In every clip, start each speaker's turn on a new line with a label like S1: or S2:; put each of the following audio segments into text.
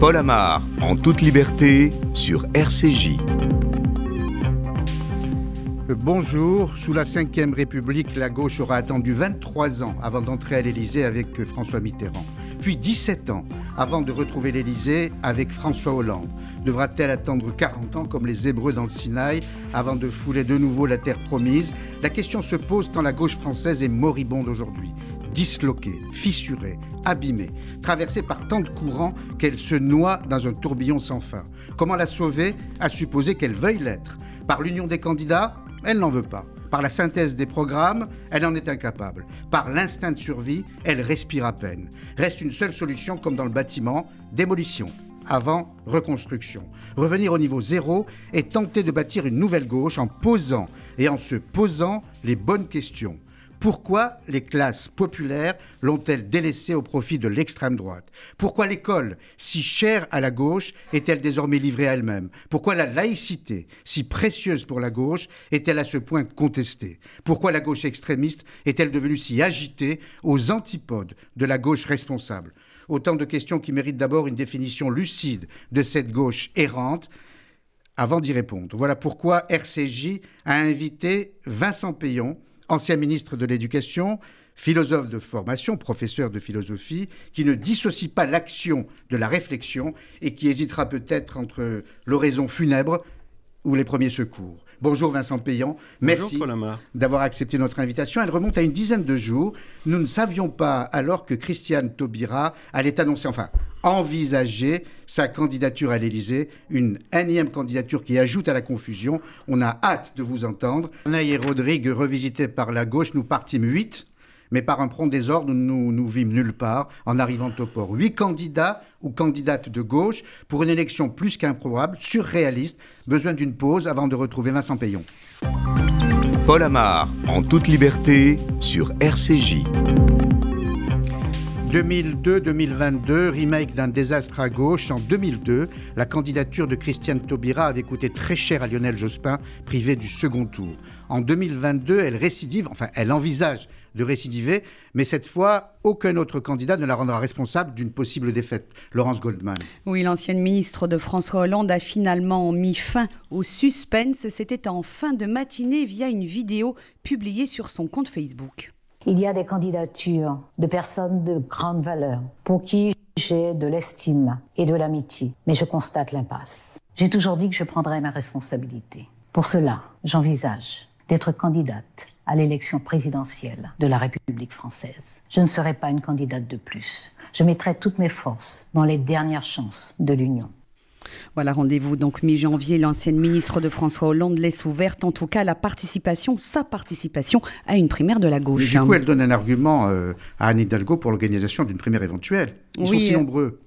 S1: Paul Amar, en toute liberté, sur RCJ.
S2: Bonjour. Sous la Ve République, la gauche aura attendu 23 ans avant d'entrer à l'Élysée avec François Mitterrand. Puis 17 ans avant de retrouver l'Élysée avec François Hollande. Devra-t-elle attendre 40 ans comme les Hébreux dans le Sinaï avant de fouler de nouveau la terre promise? La question se pose tant la gauche française est moribonde aujourd'hui disloquée, fissurée, abîmée, traversée par tant de courants qu'elle se noie dans un tourbillon sans fin. Comment la sauver? À supposer qu'elle veuille l'être. Par l'union des candidats Elle n'en veut pas. Par la synthèse des programmes Elle en est incapable. Par l'instinct de survie Elle respire à peine. Reste une seule solution comme dans le bâtiment, démolition avant reconstruction. Revenir au niveau zéro et tenter de bâtir une nouvelle gauche en posant et en se posant les bonnes questions. Pourquoi les classes populaires l'ont-elles délaissée au profit de l'extrême droite? Pourquoi l'école, si chère à la gauche, est-elle désormais livrée à elle-même? Pourquoi la laïcité, si précieuse pour la gauche, est-elle à ce point contestée? Pourquoi la gauche extrémiste est-elle devenue si agitée aux antipodes de la gauche responsable? Autant de questions qui méritent d'abord une définition lucide de cette gauche errante avant d'y répondre. Voilà pourquoi RCJ a invité Vincent Payon, ancien ministre de l'Éducation, philosophe de formation, professeur de philosophie, qui ne dissocie pas l'action de la réflexion et qui hésitera peut-être entre l'oraison funèbre ou les premiers secours. Bonjour Vincent Payan, merci d'avoir accepté notre invitation. Elle remonte à une dizaine de jours. Nous ne savions pas alors que Christiane Taubira allait annoncer, enfin envisager sa candidature à l'Élysée, une énième candidature qui ajoute à la confusion. On a hâte de vous entendre. Naï et Rodrigue, revisités par la gauche, nous partîmes huit mais par un prompt désordre, nous nous vîmes nulle part en arrivant au port. Huit candidats ou candidates de gauche pour une élection plus qu'improbable, surréaliste, besoin d'une pause avant de retrouver Vincent Payon.
S1: Paul Amar, en toute liberté, sur RCJ.
S2: 2002-2022, remake d'un désastre à gauche. En 2002, la candidature de Christiane Taubira avait coûté très cher à Lionel Jospin, privé du second tour. En 2022, elle récidive, enfin, elle envisage de récidiver, mais cette fois, aucun autre candidat ne la rendra responsable d'une possible défaite. Laurence Goldman.
S3: Oui, l'ancienne ministre de François Hollande a finalement mis fin au suspense. C'était en fin de matinée via une vidéo publiée sur son compte Facebook.
S4: Il y a des candidatures de personnes de grande valeur pour qui j'ai de l'estime et de l'amitié, mais je constate l'impasse. J'ai toujours dit que je prendrais mes responsabilités. Pour cela, j'envisage d'être candidate à l'élection présidentielle de la République française. Je ne serai pas une candidate de plus. Je mettrai toutes mes forces dans les dernières chances de l'Union.
S3: Voilà, rendez-vous donc mi-janvier. L'ancienne ministre de François Hollande laisse ouverte, en tout cas, la participation, sa participation à une primaire de la gauche.
S2: du coup, elle donne un argument euh, à Anne Hidalgo pour l'organisation d'une primaire éventuelle. Ils sont si nombreux.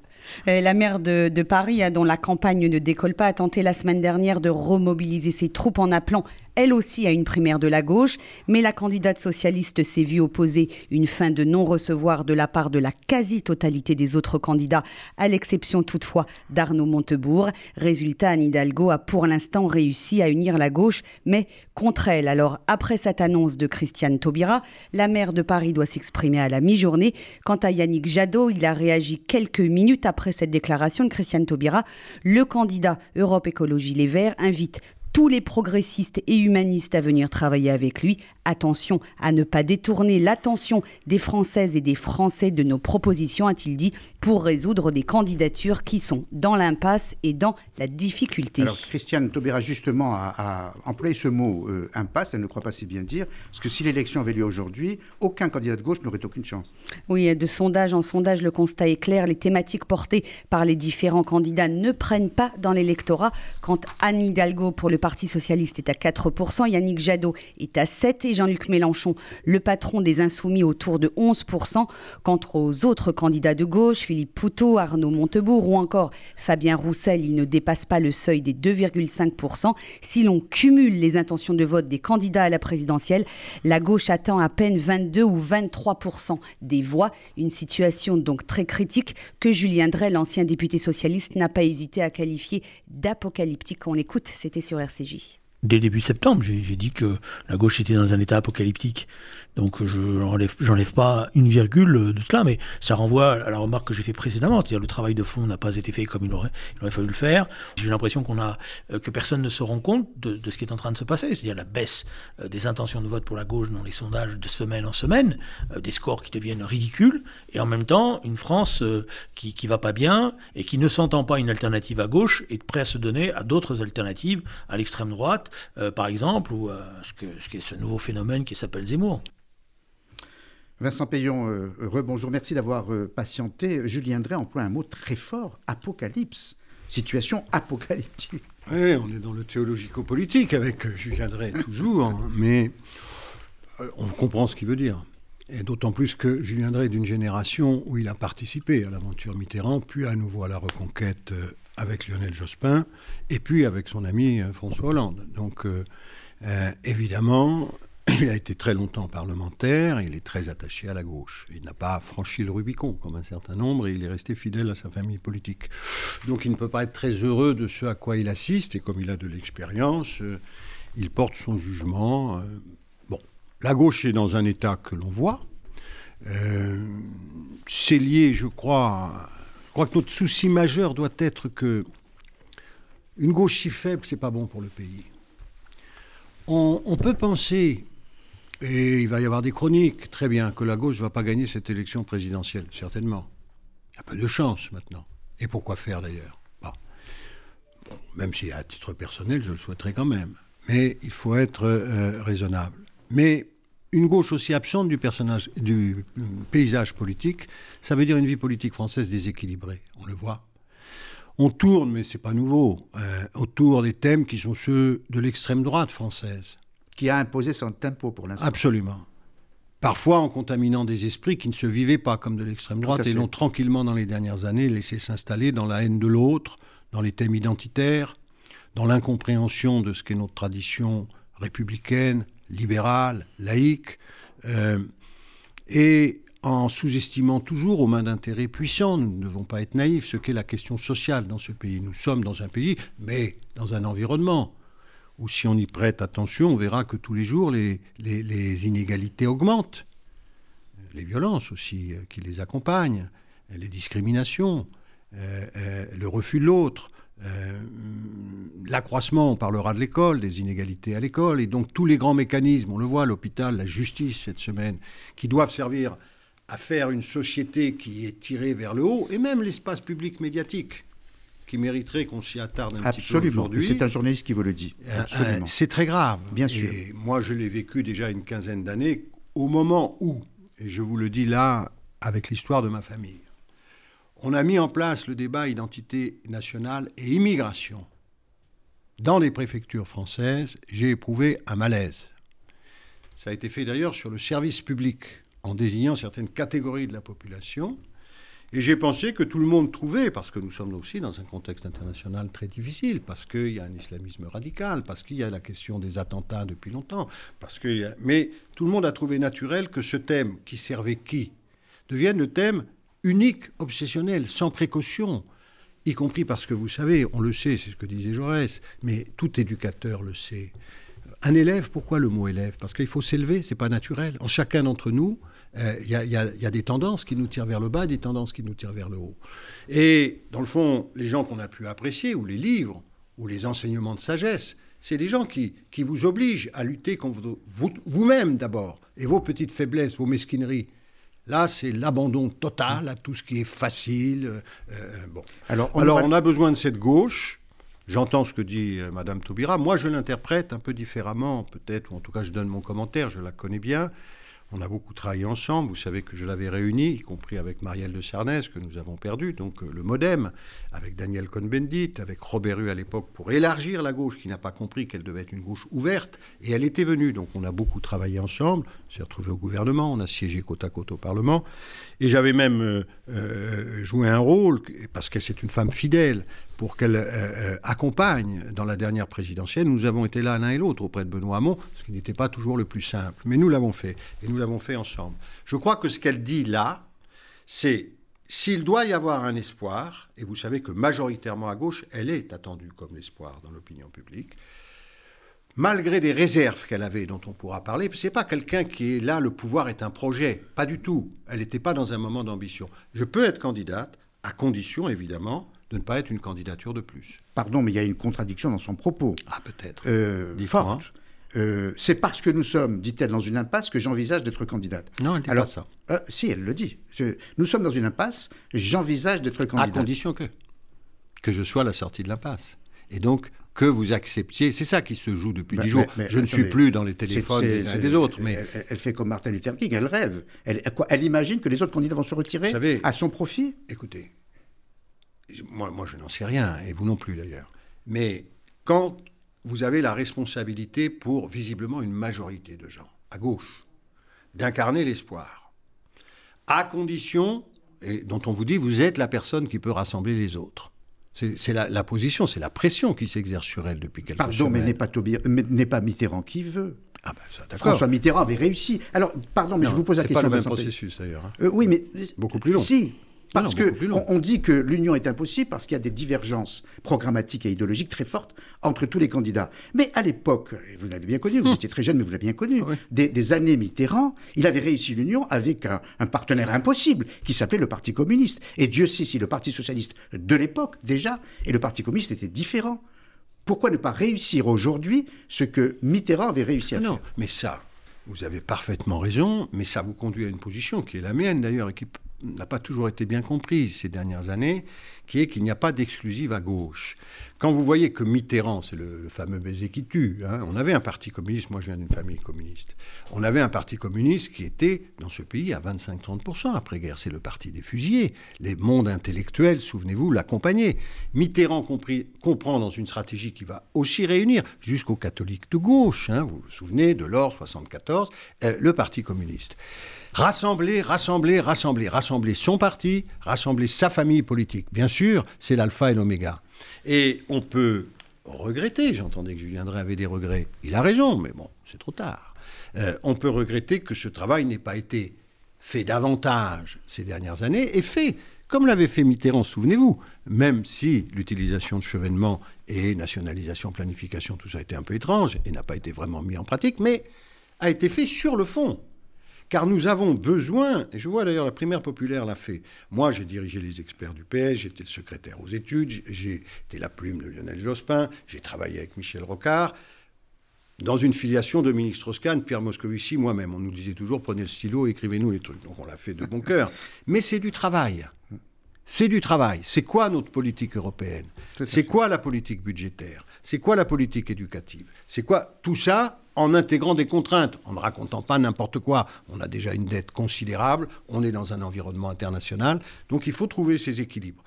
S3: Euh, la maire de, de Paris, dont la campagne ne décolle pas, a tenté la semaine dernière de remobiliser ses troupes en appelant elle aussi a une primaire de la gauche, mais la candidate socialiste s'est vue opposer une fin de non-recevoir de la part de la quasi-totalité des autres candidats, à l'exception toutefois d'Arnaud Montebourg. Résultat, Anne Hidalgo a pour l'instant réussi à unir la gauche, mais contre elle. Alors, après cette annonce de Christiane Taubira, la maire de Paris doit s'exprimer à la mi-journée. Quant à Yannick Jadot, il a réagi quelques minutes après cette déclaration de Christiane Taubira. Le candidat Europe Écologie Les Verts invite tous les progressistes et humanistes à venir travailler avec lui. Attention à ne pas détourner l'attention des Françaises et des Français de nos propositions, a-t-il dit, pour résoudre des candidatures qui sont dans l'impasse et dans la difficulté.
S2: Alors Christiane Taubira justement a, employé ce mot euh, impasse, elle ne croit pas si bien dire, parce que si l'élection avait lieu aujourd'hui, aucun candidat de gauche n'aurait aucune chance.
S3: Oui, de sondage en sondage, le constat est clair, les thématiques portées par les différents candidats ne prennent pas dans l'électorat. Quand Anne Hidalgo pour le Parti socialiste est à 4%, Yannick Jadot est à 7% et Jean-Luc Mélenchon, le patron des Insoumis, autour de 11%. Quant aux autres candidats de gauche, Philippe Poutot, Arnaud Montebourg ou encore Fabien Roussel, ils ne dépassent pas le seuil des 2,5%. Si l'on cumule les intentions de vote des candidats à la présidentielle, la gauche attend à peine 22 ou 23% des voix. Une situation donc très critique que Julien Drey, l'ancien député socialiste, n'a pas hésité à qualifier d'apocalyptique. On l'écoute, c'était sur RCJ.
S5: Dès début septembre. J'ai dit que la gauche était dans un état apocalyptique. Donc je n'enlève pas une virgule de cela, mais ça renvoie à la remarque que j'ai fait précédemment, c'est-à-dire le travail de fond n'a pas été fait comme il aurait, il aurait fallu le faire. J'ai l'impression qu'on a euh, que personne ne se rend compte de, ce qui est en train de se passer, c'est-à-dire la baisse euh, des intentions de vote pour la gauche dans les sondages de semaine en semaine, euh, des scores qui deviennent ridicules, et en même temps une France qui qui va pas bien et qui ne s'entend pas une alternative à gauche est prêt à se donner à d'autres alternatives à l'extrême droite par exemple, ou euh, ce, que, ce qui est ce nouveau phénomène qui s'appelle Zemmour.
S2: Vincent Payon, euh, rebonjour, merci d'avoir patienté. Julien Drey emploie un mot très fort, apocalypse, situation apocalyptique.
S6: Oui, on est dans le théologico-politique avec Julien Drey toujours, hein, mais on comprend ce qu'il veut dire. Et d'autant plus que Julien Drey est d'une génération où il a participé à l'aventure Mitterrand, puis à nouveau à la reconquête avec Lionel Jospin et puis avec son ami euh, François Hollande. Donc euh, euh, évidemment, il a été très longtemps parlementaire, il est très attaché à la gauche. Il n'a pas franchi le Rubicon comme un certain nombre et il est resté fidèle à sa famille politique. Donc il ne peut pas être très heureux de ce à quoi il assiste et comme il a de l'expérience, il porte son jugement. bon, la gauche est dans un état que l'on voit. C'est lié, je crois, crois que notre souci majeur doit être que une gauche si faible, c'est pas bon pour le pays. On, peut penser, et il va y avoir des chroniques, très bien, que la gauche ne va pas gagner cette élection présidentielle, certainement. Il y a peu de chance maintenant. Et pourquoi faire d'ailleurs? Même si à titre personnel, je le souhaiterais quand même. Mais il faut être euh, raisonnable. Mais une gauche aussi absente du, personnage, du paysage politique, ça veut dire une vie politique française déséquilibrée. On le voit. On tourne, mais c'est pas nouveau, euh, autour des thèmes qui sont ceux de l'extrême droite française.
S2: Qui a imposé son tempo pour l'instant.
S6: Absolument. Parfois en contaminant des esprits qui ne se vivaient pas comme de l'extrême droite et l'ont tranquillement dans les dernières années laissé s'installer dans la haine de l'autre, dans les thèmes identitaires, dans l'incompréhension de ce qu'est notre tradition républicaine, libéral, laïque, euh, et en sous-estimant toujours aux mains d'intérêts puissants, nous ne devons pas être naïfs, ce qu'est la question sociale dans ce pays. Nous sommes dans un pays, mais dans un environnement où si on y prête attention, on verra que tous les jours, les, inégalités augmentent. Les violences aussi euh, qui les accompagnent, les discriminations, euh, le refus de l'autre, euh, l'accroissement, on parlera de l'école, des inégalités à l'école, et donc tous les grands mécanismes, on le voit, l'hôpital, la justice cette semaine, qui doivent servir à faire une société qui est tirée vers le haut, et même l'espace public médiatique, qui mériterait qu'on s'y attarde un petit peu aujourd'hui.
S2: C'est un journaliste qui vous le dit.
S6: Euh, euh, c'est très grave.
S2: Bien sûr.
S6: Et moi, je l'ai vécu déjà une quinzaine d'années, au moment où, et je vous le dis là, avec l'histoire de ma famille, on a mis en place le débat identité nationale et immigration. Dans les préfectures françaises, j'ai éprouvé un malaise. Ça a été fait d'ailleurs sur le service public, en désignant certaines catégories de la population. Et j'ai pensé que tout le monde trouvait, parce que nous sommes aussi dans un contexte international très difficile, parce qu'il y a un islamisme radical, parce qu'il y a la question des attentats depuis longtemps, parce que mais tout le monde a trouvé naturel que ce thème qui servait qui devienne le thème unique, obsessionnel, sans précaution, y compris parce que vous savez, on le sait, c'est ce que disait Jaurès, mais tout éducateur le sait. Un élève, pourquoi le mot élève? Parce qu'il faut s'élever, c'est pas naturel. En chacun d'entre nous, euh, il y, a des tendances qui nous tirent vers le bas, des tendances qui nous tirent vers le haut. Et dans le fond, les gens qu'on a pu apprécier, ou les livres, ou les enseignements de sagesse, c'est des gens qui vous obligent à lutter contre vous-même d'abord, et vos petites faiblesses, vos mesquineries. Là, c'est l'abandon total à tout ce qui est facile. Euh, euh, bon. Alors, on, Alors on, a besoin de cette gauche. J'entends ce que dit euh, Madame Taubira. Moi, je l'interprète un peu différemment, peut-être, ou en tout cas, je donne mon commentaire. Je la connais bien. On a beaucoup travaillé ensemble. Vous savez que je l'avais réuni, y compris avec Marielle de Cernès, que nous avons perdu, donc euh, le Modem, avec Daniel Cohn-Bendit, avec Robert Rue à l'époque, pour élargir la gauche, qui n'a pas compris qu'elle devait être une gauche ouverte. Et elle était venue. Donc on a beaucoup travaillé ensemble. On s'est retrouvé au gouvernement. On a siégé côte à côte au Parlement. Et j'avais même euh, euh, joué un rôle, parce que c'est une femme fidèle, pour qu'elle euh, euh, accompagne dans la dernière présidentielle. Nous avons été là l'un et l'autre auprès de Benoît Hamon, ce qui n'était pas toujours le plus simple. Mais nous l'avons fait, et nous l'avons fait ensemble. Je crois que ce qu'elle dit là, c'est s'il doit y avoir un espoir, et vous savez que majoritairement à gauche, elle est attendue comme l'espoir dans l'opinion publique, malgré des réserves qu'elle avait, dont on pourra parler, c'est pas quelqu'un qui est là, le pouvoir est un projet, pas du tout. Elle n'était pas dans un moment d'ambition. Je peux être candidate, à condition évidemment de ne pas être une candidature de plus.
S2: Pardon, mais il y a une contradiction dans son propos.
S6: Ah, peut-être.
S2: Euh, forte. Euh, c'est parce que nous sommes, dit-elle, dans une impasse que j'envisage d'être candidate.
S6: Non, elle dit Alors, pas ça.
S2: Euh, si, elle le dit. nous sommes dans une impasse, j'envisage d'être candidate.
S6: À condition que que je sois à la sortie de l'impasse. Et donc, que vous acceptiez. C'est ça qui se joue depuis dix jours. je ne suis plus dans les téléphones des uns et des autres. Mais...
S2: Elle, fait comme Martin Luther King, elle rêve. Elle, elle imagine que les autres candidats vont se retirer savez, à son profit?
S6: Écoutez, moi, moi je n'en sais rien, et vous non plus d'ailleurs. Mais quand vous avez la responsabilité pour visiblement une majorité de gens, à gauche, d'incarner l'espoir, à condition, et dont on vous dit, vous êtes la personne qui peut rassembler les autres. C'est la, position, c'est la pression qui s'exerce sur elle depuis quelques
S2: pardon,
S6: semaines.
S2: Pardon, mais n'est pas, Mitterrand qui veut.
S6: Ah ben,
S2: François Mitterrand avait réussi. Alors, pardon, mais je vous pose la question.
S6: C'est pas le même processus d'ailleurs. Hein.
S2: Euh, oui, mais
S6: beaucoup plus long.
S2: Si, parce qu'on on dit que l'union est impossible parce qu'il y a des divergences programmatiques et idéologiques très fortes entre tous les candidats. Mais à l'époque, vous l'avez bien connu, vous hum. étiez très jeune, mais vous l'avez bien connu, des, années Mitterrand, il avait réussi l'union avec un, partenaire impossible qui s'appelait le Parti communiste. Et Dieu sait si le Parti socialiste de l'époque, déjà, et le Parti communiste étaient différents. Pourquoi ne pas réussir aujourd'hui ce que Mitterrand avait réussi à faire?
S6: Non, mais ça, vous avez parfaitement raison, mais ça vous conduit à une position qui est la mienne d'ailleurs et qui n'a pas toujours été bien comprise ces dernières années, qui est qu'il n'y a pas d'exclusive à gauche. Quand vous voyez que Mitterrand, c'est le, fameux baiser qui tue, hein, on avait un parti communiste, moi je viens d'une famille communiste, on avait un parti communiste qui était dans ce pays à 25-30% après-guerre, c'est le parti des fusillés. Les mondes intellectuels, souvenez-vous, l'accompagnaient. Mitterrand comprend dans une stratégie qui va aussi réunir jusqu'aux catholiques de gauche, hein, vous vous souvenez de l'or 74, euh, le parti communiste. Rassembler, rassembler, rassembler, rassembler son parti, rassembler sa famille politique. Bien sûr, c'est l'alpha et l'oméga. Et on peut regretter, j'entendais que Julien Drey avait des regrets, il a raison, mais bon, c'est trop tard. Euh, on peut regretter que ce travail n'ait pas été fait davantage ces dernières années et fait comme l'avait fait Mitterrand, souvenez-vous, même si l'utilisation de chevènement et nationalisation, planification, tout ça a été un peu étrange et n'a pas été vraiment mis en pratique, mais a été fait sur le fond. Car nous avons besoin, et je vois d'ailleurs la primaire populaire l'a fait. Moi, j'ai dirigé les experts du PS, j'étais le secrétaire aux études, j'ai été la plume de Lionel Jospin, j'ai travaillé avec Michel Rocard. Dans une filiation, Dominique Strauss-Kahn, Pierre Moscovici, moi-même, on nous disait toujours prenez le stylo, écrivez-nous les trucs. Donc on l'a fait de bon cœur. Mais c'est du travail. C'est du travail. C'est quoi notre politique européenne C'est quoi la politique budgétaire C'est quoi la politique éducative C'est quoi tout ça en intégrant des contraintes, en ne racontant pas n'importe quoi. On a déjà une dette considérable, on est dans un environnement international, donc il faut trouver ces équilibres.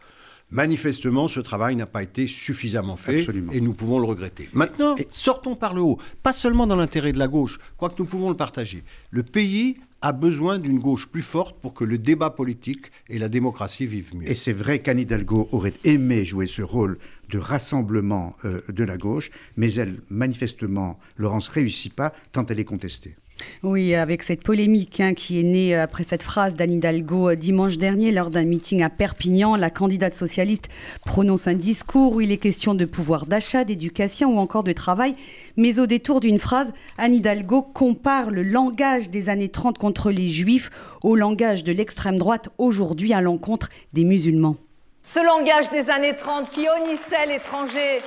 S6: Manifestement, ce travail n'a pas été suffisamment fait et nous pouvons le regretter. Maintenant, sortons par le haut, pas seulement dans l'intérêt de la gauche, quoique nous pouvons le partager. Le pays a besoin d'une gauche plus forte pour que le débat politique et la démocratie vivent mieux.
S2: Et c'est vrai qu'Anne Hidalgo aurait aimé jouer ce rôle de rassemblement euh, de la gauche, mais elle, manifestement, Laurence, réussit pas tant elle est contestée.
S3: Oui, avec cette polémique hein, qui est née après cette phrase d'Anne Hidalgo euh, dimanche dernier lors d'un meeting à Perpignan, la candidate socialiste prononce un discours où il est question de pouvoir d'achat, d'éducation ou encore de travail. Mais au détour d'une phrase, Anne Hidalgo compare le langage des années 30 contre les juifs au langage de l'extrême droite aujourd'hui à l'encontre des musulmans.
S7: Ce langage des années 30 qui honnissait l'étranger,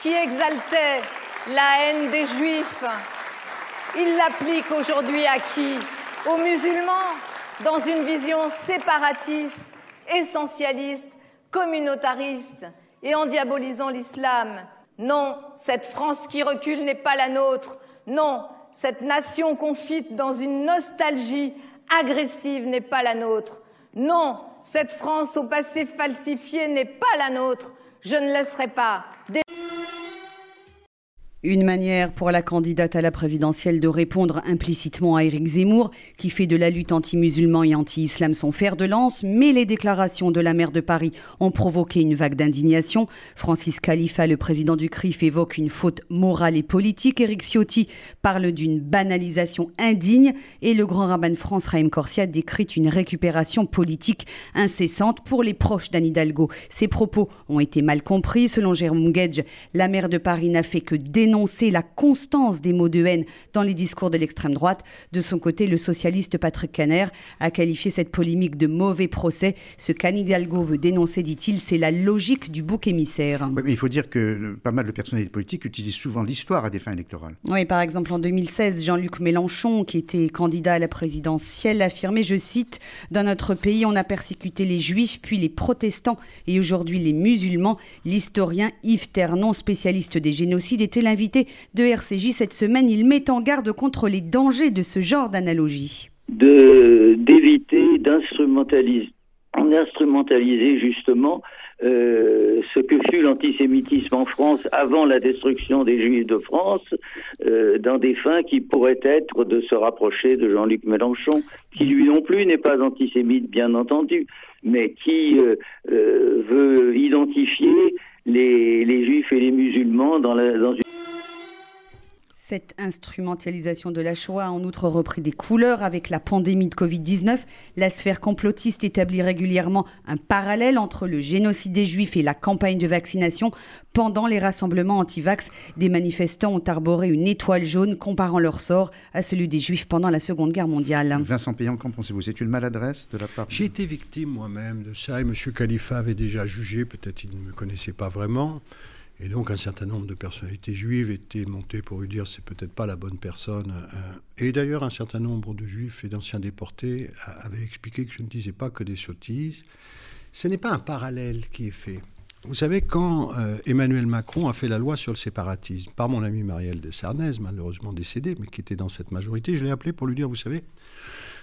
S7: qui exaltait la haine des juifs, il l'applique aujourd'hui à qui? Aux musulmans, dans une vision séparatiste, essentialiste, communautariste et en diabolisant l'islam. Non, cette France qui recule n'est pas la nôtre. Non, cette nation confite dans une nostalgie agressive n'est pas la nôtre. Non, cette France au passé falsifié n'est pas la nôtre. Je ne laisserai pas.
S3: Une manière pour la candidate à la présidentielle de répondre implicitement à Éric Zemmour, qui fait de la lutte anti-musulman et anti-islam son fer de lance, mais les déclarations de la maire de Paris ont provoqué une vague d'indignation. Francis Khalifa, le président du CRIF, évoque une faute morale et politique. Éric Ciotti parle d'une banalisation indigne et le grand rabbin de France, Raïm Corsia, décrit une récupération politique incessante pour les proches d'Anne Hidalgo. Ces propos ont été mal compris. Selon Jérôme Gage, la maire de Paris n'a fait que dénoncer dénoncer la constance des mots de haine dans les discours de l'extrême droite. De son côté, le socialiste Patrick Caner a qualifié cette polémique de mauvais procès. Ce qu'Anne Hidalgo veut dénoncer, dit-il, c'est la logique du bouc émissaire.
S2: il faut dire que pas mal de personnalités politiques utilisent souvent l'histoire à des fins électorales.
S3: Oui, par exemple, en 2016, Jean-Luc Mélenchon, qui était candidat à la présidentielle, affirmait, je cite, Dans notre pays, on a persécuté les juifs, puis les protestants et aujourd'hui les musulmans. L'historien Yves Ternon, spécialiste des génocides, était l'invité de RCJ cette semaine. Il met en garde contre les dangers de ce genre d'analogie.
S8: D'éviter d'instrumentaliser instrumentaliser justement euh, ce que fut l'antisémitisme en France avant la destruction des Juifs de France, euh, dans des fins qui pourraient être de se rapprocher de Jean-Luc Mélenchon, qui lui non plus n'est pas antisémite, bien entendu, mais qui euh, veut identifier les, Juifs et les musulmans dans, la, dans une
S3: cette instrumentalisation de la Shoah a en outre repris des couleurs avec la pandémie de Covid-19. La sphère complotiste établit régulièrement un parallèle entre le génocide des Juifs et la campagne de vaccination. Pendant les rassemblements anti-vax, des manifestants ont arboré une étoile jaune comparant leur sort à celui des Juifs pendant la Seconde Guerre mondiale.
S2: Vincent Payan, qu'en pensez-vous? C'est une maladresse de la part
S6: J'ai été victime moi-même de ça et M. Khalifa avait déjà jugé, peut-être il ne me connaissait pas vraiment. Et donc un certain nombre de personnalités juives étaient montées pour lui dire c'est peut-être pas la bonne personne. Euh, et d'ailleurs un certain nombre de juifs et d'anciens déportés avaient expliqué que je ne disais pas que des sottises. Ce n'est pas un parallèle qui est fait. Vous savez, quand euh, Emmanuel Macron a fait la loi sur le séparatisme, par mon ami Marielle de Sarnez, malheureusement décédé, mais qui était dans cette majorité, je l'ai appelé pour lui dire, vous savez,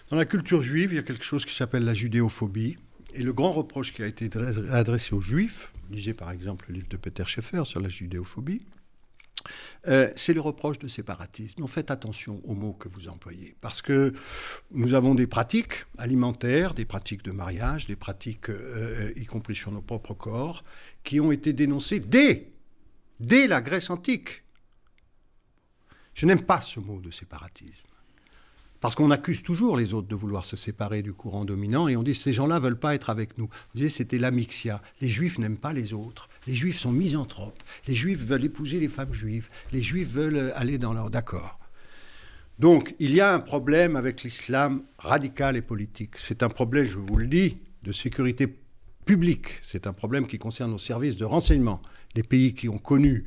S6: dans la culture juive, il y a quelque chose qui s'appelle la judéophobie. Et le grand reproche qui a été adressé aux juifs, lisez par exemple le livre de Peter Schaeffer sur la judéophobie, euh, c'est le reproche de séparatisme. faites attention aux mots que vous employez, parce que nous avons des pratiques alimentaires, des pratiques de mariage, des pratiques, euh, y compris sur nos propres corps, qui ont été dénoncées dès, dès la Grèce antique. Je n'aime pas ce mot de séparatisme. Parce qu'on accuse toujours les autres de vouloir se séparer du courant dominant et on dit ces gens-là veulent pas être avec nous. C'était l'amixia. Les juifs n'aiment pas les autres. Les juifs sont misanthropes. Les juifs veulent épouser les femmes juives. Les juifs veulent aller dans leur. D'accord. Donc il y a un problème avec l'islam radical et politique. C'est un problème, je vous le dis, de sécurité publique. C'est un problème qui concerne nos services de renseignement. Les pays qui ont connu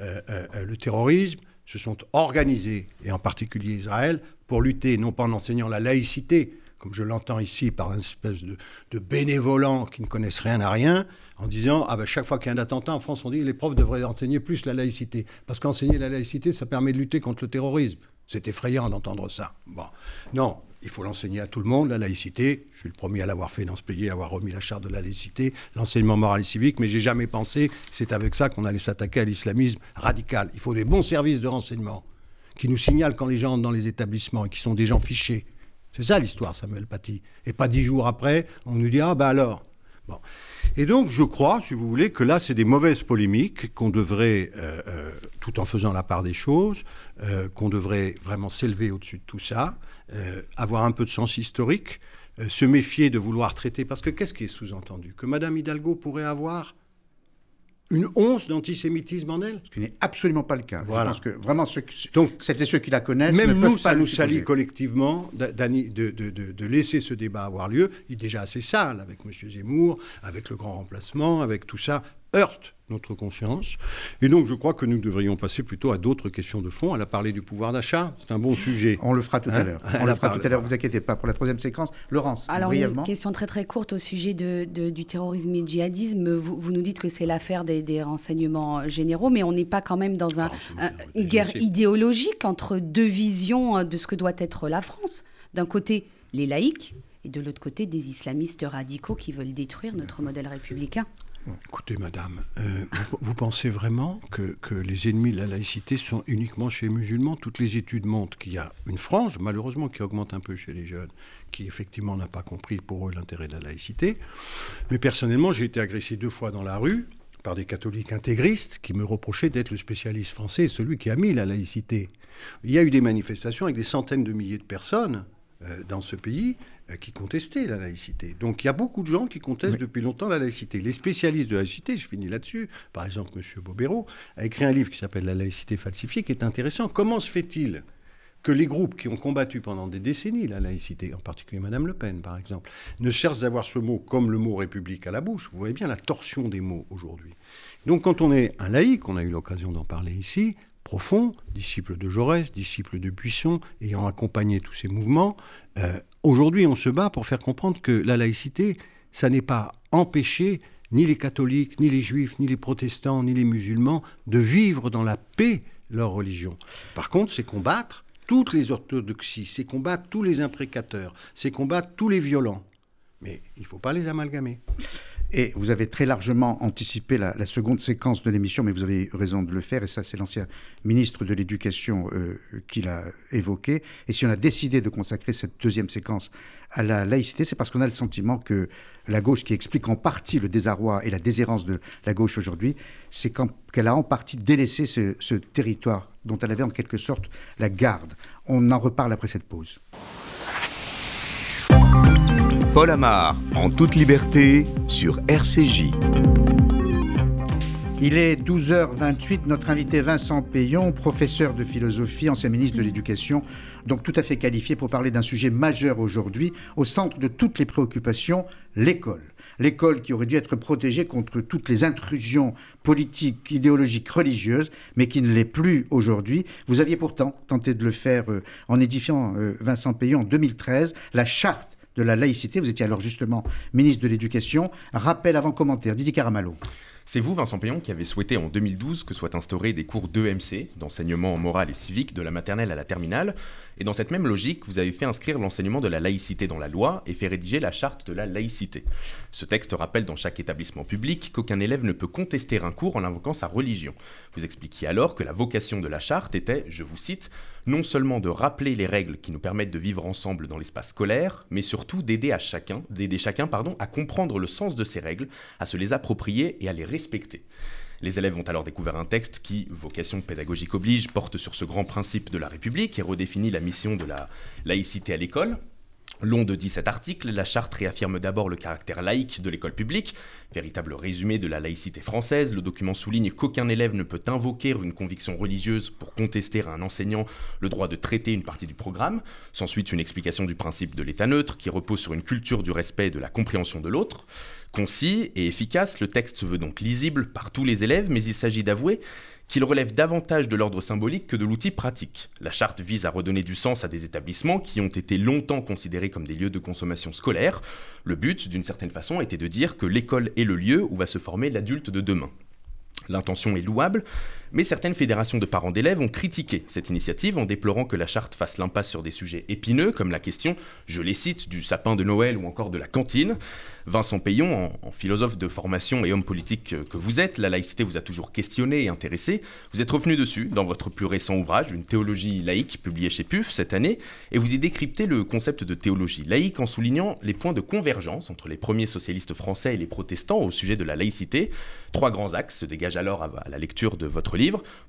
S6: euh, euh, le terrorisme se sont organisés, et en particulier Israël, pour lutter, non pas en enseignant la laïcité, comme je l'entends ici par une espèce de, de, qui ne connaissent rien à rien, en disant ah ben chaque fois qu'il y a un attentat en France, on dit les profs devraient enseigner plus la laïcité, parce qu'enseigner la laïcité, ça permet de lutter contre le terrorisme. C'est effrayant d'entendre ça. Bon, non, il faut l'enseigner à tout le monde, la laïcité. Je suis le premier à l'avoir fait dans ce pays, à avoir remis la charte de la laïcité, l'enseignement moral et civique, mais j'ai jamais pensé c'est avec ça qu'on allait s'attaquer à l'islamisme radical. Il faut des bons services de renseignement qui nous signalent quand les gens entrent dans les établissements et qui sont des gens fichés. C'est ça l'histoire, Samuel Paty. Et pas dix jours après, on nous dit Ah, ben alors. Bon. Et donc, je crois, si vous voulez, que là, c'est des mauvaises polémiques qu'on devrait, euh, euh, tout en faisant la part des choses, euh, qu'on devrait vraiment s'élever au-dessus de tout ça, avoir un peu de sens historique, se méfier de vouloir traiter. Parce que qu'est-ce qui est sous-entendu? Que Madame Hidalgo pourrait avoir une once d'antisémitisme en elle
S2: Ce qui n'est absolument pas le cas.
S6: Voilà.
S2: Je pense que vraiment, ceux qui, Donc, celles et ceux qui la connaissent,
S6: même nous, ça nous salit collectivement de, de, de, de, laisser ce débat avoir lieu. Il est déjà assez sale avec M. Zemmour, avec le grand remplacement, avec tout ça, heurte notre conscience. Et donc, je crois que nous devrions passer plutôt à d'autres questions de fond. Elle a parlé du pouvoir d'achat, c'est un bon sujet.
S2: On le fera tout à hein l'heure. On le fera tout à l'heure, vous inquiétez pas. Pour la troisième séquence, Laurence,
S3: Alors, une question très très courte au sujet de, du terrorisme et du djihadisme. Vous, nous dites que c'est l'affaire des, renseignements généraux, mais on n'est pas quand même dans un, ah, une guerre idéologique entre deux visions de ce que doit être la France. D'un côté, les laïcs, et de l'autre côté, des islamistes radicaux qui veulent détruire notre modèle républicain.
S6: Écoutez, madame, euh, vous, pensez vraiment que, les ennemis de la laïcité sont uniquement chez les musulmans? Toutes les études montrent qu'il y a une frange, malheureusement, qui augmente un peu chez les jeunes, qui effectivement n'a pas compris pour eux l'intérêt de la laïcité. Mais personnellement, j'ai été agressé deux fois dans la rue par des catholiques intégristes qui me reprochaient d'être le spécialiste français, celui qui a mis la laïcité. Il y a eu des manifestations avec des centaines de milliers de personnes euh, dans ce pays qui contestaient la laïcité. Donc il y a beaucoup de gens qui contestent depuis longtemps la laïcité. Les spécialistes de la laïcité, je finis là-dessus, par exemple M. Bobéro, a écrit un livre qui s'appelle La laïcité falsifiée, qui est intéressant. Comment se fait-il que les groupes qui ont combattu pendant des décennies la laïcité, en particulier Mme Le Pen par exemple, ne cherchent d'avoir ce mot comme le mot République à la bouche? Vous voyez bien la torsion des mots aujourd'hui. Donc quand on est un laïc, on a eu l'occasion d'en parler ici, profond, disciple de Jaurès, disciple de Buisson, ayant accompagné tous ces mouvements, euh, aujourd'hui on se bat pour faire comprendre que la laïcité, ça n'est pas empêcher ni les catholiques, ni les juifs, ni les protestants, ni les musulmans de vivre dans la paix leur religion. Par contre, c'est combattre toutes les orthodoxies, c'est combattre tous les imprécateurs, c'est combattre tous les violents. Mais il ne faut pas les amalgamer.
S2: Et vous avez très largement anticipé la, seconde séquence de l'émission, mais vous avez raison de le faire, et ça c'est l'ancien ministre de l'Éducation euh, qui l'a évoqué. Et si on a décidé de consacrer cette deuxième séquence à la laïcité, c'est parce qu'on a le sentiment que la gauche, qui explique en partie le désarroi et la déshérence de la gauche aujourd'hui, c'est qu'elle a en partie délaissé ce territoire dont elle avait en quelque sorte la garde. On en reparle après cette pause.
S1: Paul Amar, en toute liberté, sur RCJ.
S2: Il est 12h28. Notre invité Vincent Payon, professeur de philosophie, ancien ministre de l'Éducation, donc tout à fait qualifié pour parler d'un sujet majeur aujourd'hui, au centre de toutes les préoccupations, l'école. L'école qui aurait dû être protégée contre toutes les intrusions politiques, idéologiques, religieuses, mais qui ne l'est plus aujourd'hui. Vous aviez pourtant tenté de le faire euh, en édifiant euh, Vincent Payon en 2013, la charte de la laïcité. Vous étiez alors justement ministre de l'Éducation. Rappel avant commentaire, Didier Caramallo.
S9: C'est vous, Vincent Payon, qui avez souhaité en 2012 que soient instaurés des cours d'EMC, d'enseignement moral et civique, de la maternelle à la terminale. Et dans cette même logique, vous avez fait inscrire l'enseignement de la laïcité dans la loi et fait rédiger la charte de la laïcité. Ce texte rappelle dans chaque établissement public qu'aucun élève ne peut contester un cours en invoquant sa religion. Vous expliquiez alors que la vocation de la charte était, je vous cite, non seulement de rappeler les règles qui nous permettent de vivre ensemble dans l'espace scolaire, mais surtout d'aider à chacun, d'aider chacun pardon, à comprendre le sens de ces règles, à se les approprier et à les respecter. Les élèves vont alors découvrir un texte qui, vocation pédagogique oblige, porte sur ce grand principe de la République et redéfinit la mission de la laïcité à l'école. Long de 17 articles, la charte réaffirme d'abord le caractère laïque de l'école publique, véritable résumé de la laïcité française. Le document souligne qu'aucun élève ne peut invoquer une conviction religieuse pour contester à un enseignant le droit de traiter une partie du programme. S'ensuit une explication du principe de l'état neutre qui repose sur une culture du respect et de la compréhension de l'autre. Concis et efficace, le texte se veut donc lisible par tous les élèves, mais il s'agit d'avouer qu'il relève davantage de l'ordre symbolique que de l'outil pratique. La charte vise à redonner du sens à des établissements qui ont été longtemps considérés comme des lieux de consommation scolaire. Le but, d'une certaine façon, était de dire que l'école est le lieu où va se former l'adulte de demain. L'intention est louable, mais certaines fédérations de parents d'élèves ont critiqué cette initiative en déplorant que la charte fasse l'impasse sur des sujets épineux comme la question, je les cite, du sapin de Noël ou encore de la cantine. Vincent Payon, en, philosophe de formation et homme politique que vous êtes, la laïcité vous a toujours questionné et intéressé. Vous êtes revenu dessus dans votre plus récent ouvrage, Une théologie laïque, publié chez PUF cette année, et vous y décryptez le concept de théologie laïque en soulignant les points de convergence entre les premiers socialistes français et les protestants au sujet de la laïcité. Trois grands axes se dégagent alors à la lecture de votre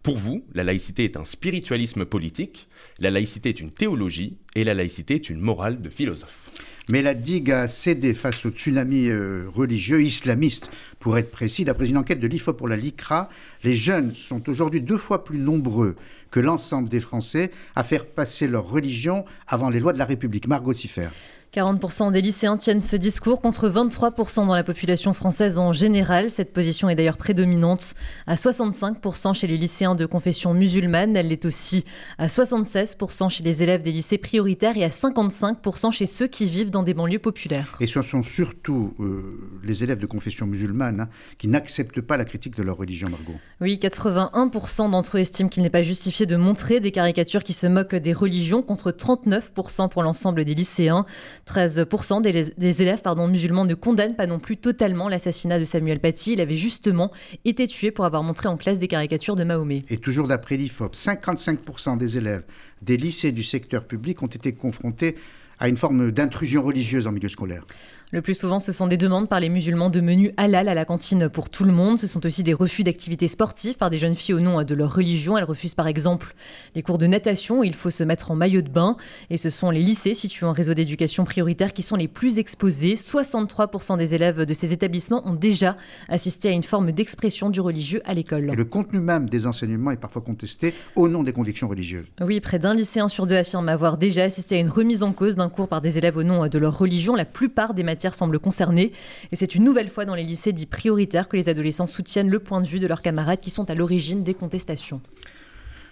S9: Pour vous, la laïcité est un spiritualisme politique, la laïcité est une théologie, et la laïcité est une morale de philosophe.
S2: Mais la digue a cédé face au tsunami euh, religieux islamiste, pour être précis. D'après une enquête de l'IFO pour la LICRA, les jeunes sont aujourd'hui deux fois plus nombreux que l'ensemble des Français à faire passer leur religion avant les lois de la République. Margot Siffer.
S10: 40% des lycéens tiennent ce discours contre 23% dans la population française en général. Cette position est d'ailleurs prédominante à 65% chez les lycéens de confession musulmane. Elle l'est aussi à 76% chez les élèves des lycées prioritaires et à 55% chez ceux qui vivent dans des banlieues populaires.
S2: Et ce sont surtout euh, les élèves de confession musulmane hein, qui n'acceptent pas la critique de leur religion, Margot.
S10: Oui, 81% d'entre eux estiment qu'il n'est pas justifié de montrer des caricatures qui se moquent des religions contre 39% pour l'ensemble des lycéens. 13% des, élèves pardon, musulmans ne condamnent pas non plus totalement l'assassinat de Samuel Paty. Il avait justement été tué pour avoir montré en classe des caricatures de Mahomet.
S2: Et toujours d'après l'IFOP, 55% des élèves des lycées du secteur public ont été confrontés à une forme d'intrusion religieuse en milieu scolaire.
S10: Le plus souvent, ce sont des demandes par les musulmans de menus halal à la cantine pour tout le monde. Ce sont aussi des refus d'activités sportives par des jeunes filles au nom de leur religion. Elles refusent par exemple les cours de natation où il faut se mettre en maillot de bain. Et ce sont les lycées situés en réseau d'éducation prioritaire qui sont les plus exposés. 63% des élèves de ces établissements ont déjà assisté à une forme d'expression du religieux à l'école.
S2: le contenu même des enseignements est parfois contesté au nom des convictions religieuses.
S10: Oui, près d'un lycéen sur deux affirme avoir déjà assisté à une remise en cause d'un cours par des élèves au nom de leur religion. La plupart des matières semblent concernées. Et c'est une nouvelle fois dans les lycées dits prioritaires que les adolescents soutiennent le point de vue de leurs camarades qui sont à l'origine des contestations.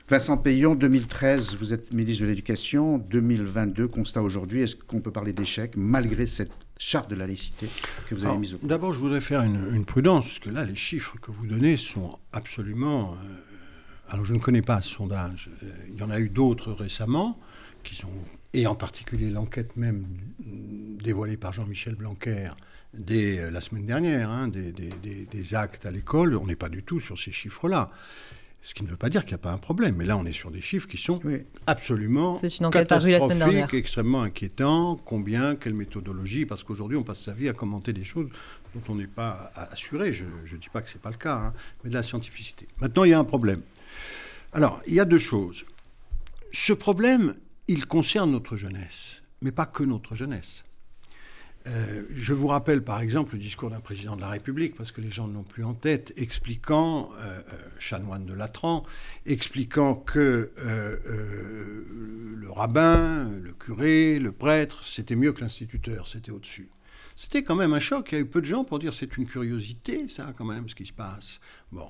S2: Vincent Payon, 2013, vous êtes ministre de l'Éducation. 2022, constat aujourd'hui, est-ce qu'on peut parler d'échec malgré cette charte de la laïcité que vous avez mise au
S6: point D'abord, je voudrais faire une, prudence, parce que là, les chiffres que vous donnez sont absolument... Euh, alors, je ne connais pas ce sondage. Euh, il y en a eu d'autres récemment qui sont et en particulier l'enquête même dévoilée par Jean-Michel Blanquer dès euh, la semaine dernière, hein, des, actes à l'école, on n'est pas du tout sur ces chiffres-là. Ce qui ne veut pas dire qu'il n'y a pas un problème, mais là on est sur des chiffres qui sont absolument
S10: C'est une enquête parue la semaine dernière.
S6: extrêmement inquiétants. Combien, quelle méthodologie Parce qu'aujourd'hui on passe sa vie à commenter des choses dont on n'est pas assuré. Je ne dis pas que ce n'est pas le cas, hein, mais de la scientificité. Maintenant il y a un problème. Alors il y a deux choses. Ce problème, il concerne notre jeunesse, mais pas que notre jeunesse. Euh, je vous rappelle par exemple le discours d'un président de la République, parce que les gens ne l'ont plus en tête, expliquant, euh, euh, chanoine de Latran, expliquant que le rabbin, le curé, le prêtre, c'était mieux que l'instituteur, c'était au-dessus. C'était quand même un choc. Il y a eu peu de gens pour dire c'est une curiosité, ça, quand même, ce qui se passe. Bon.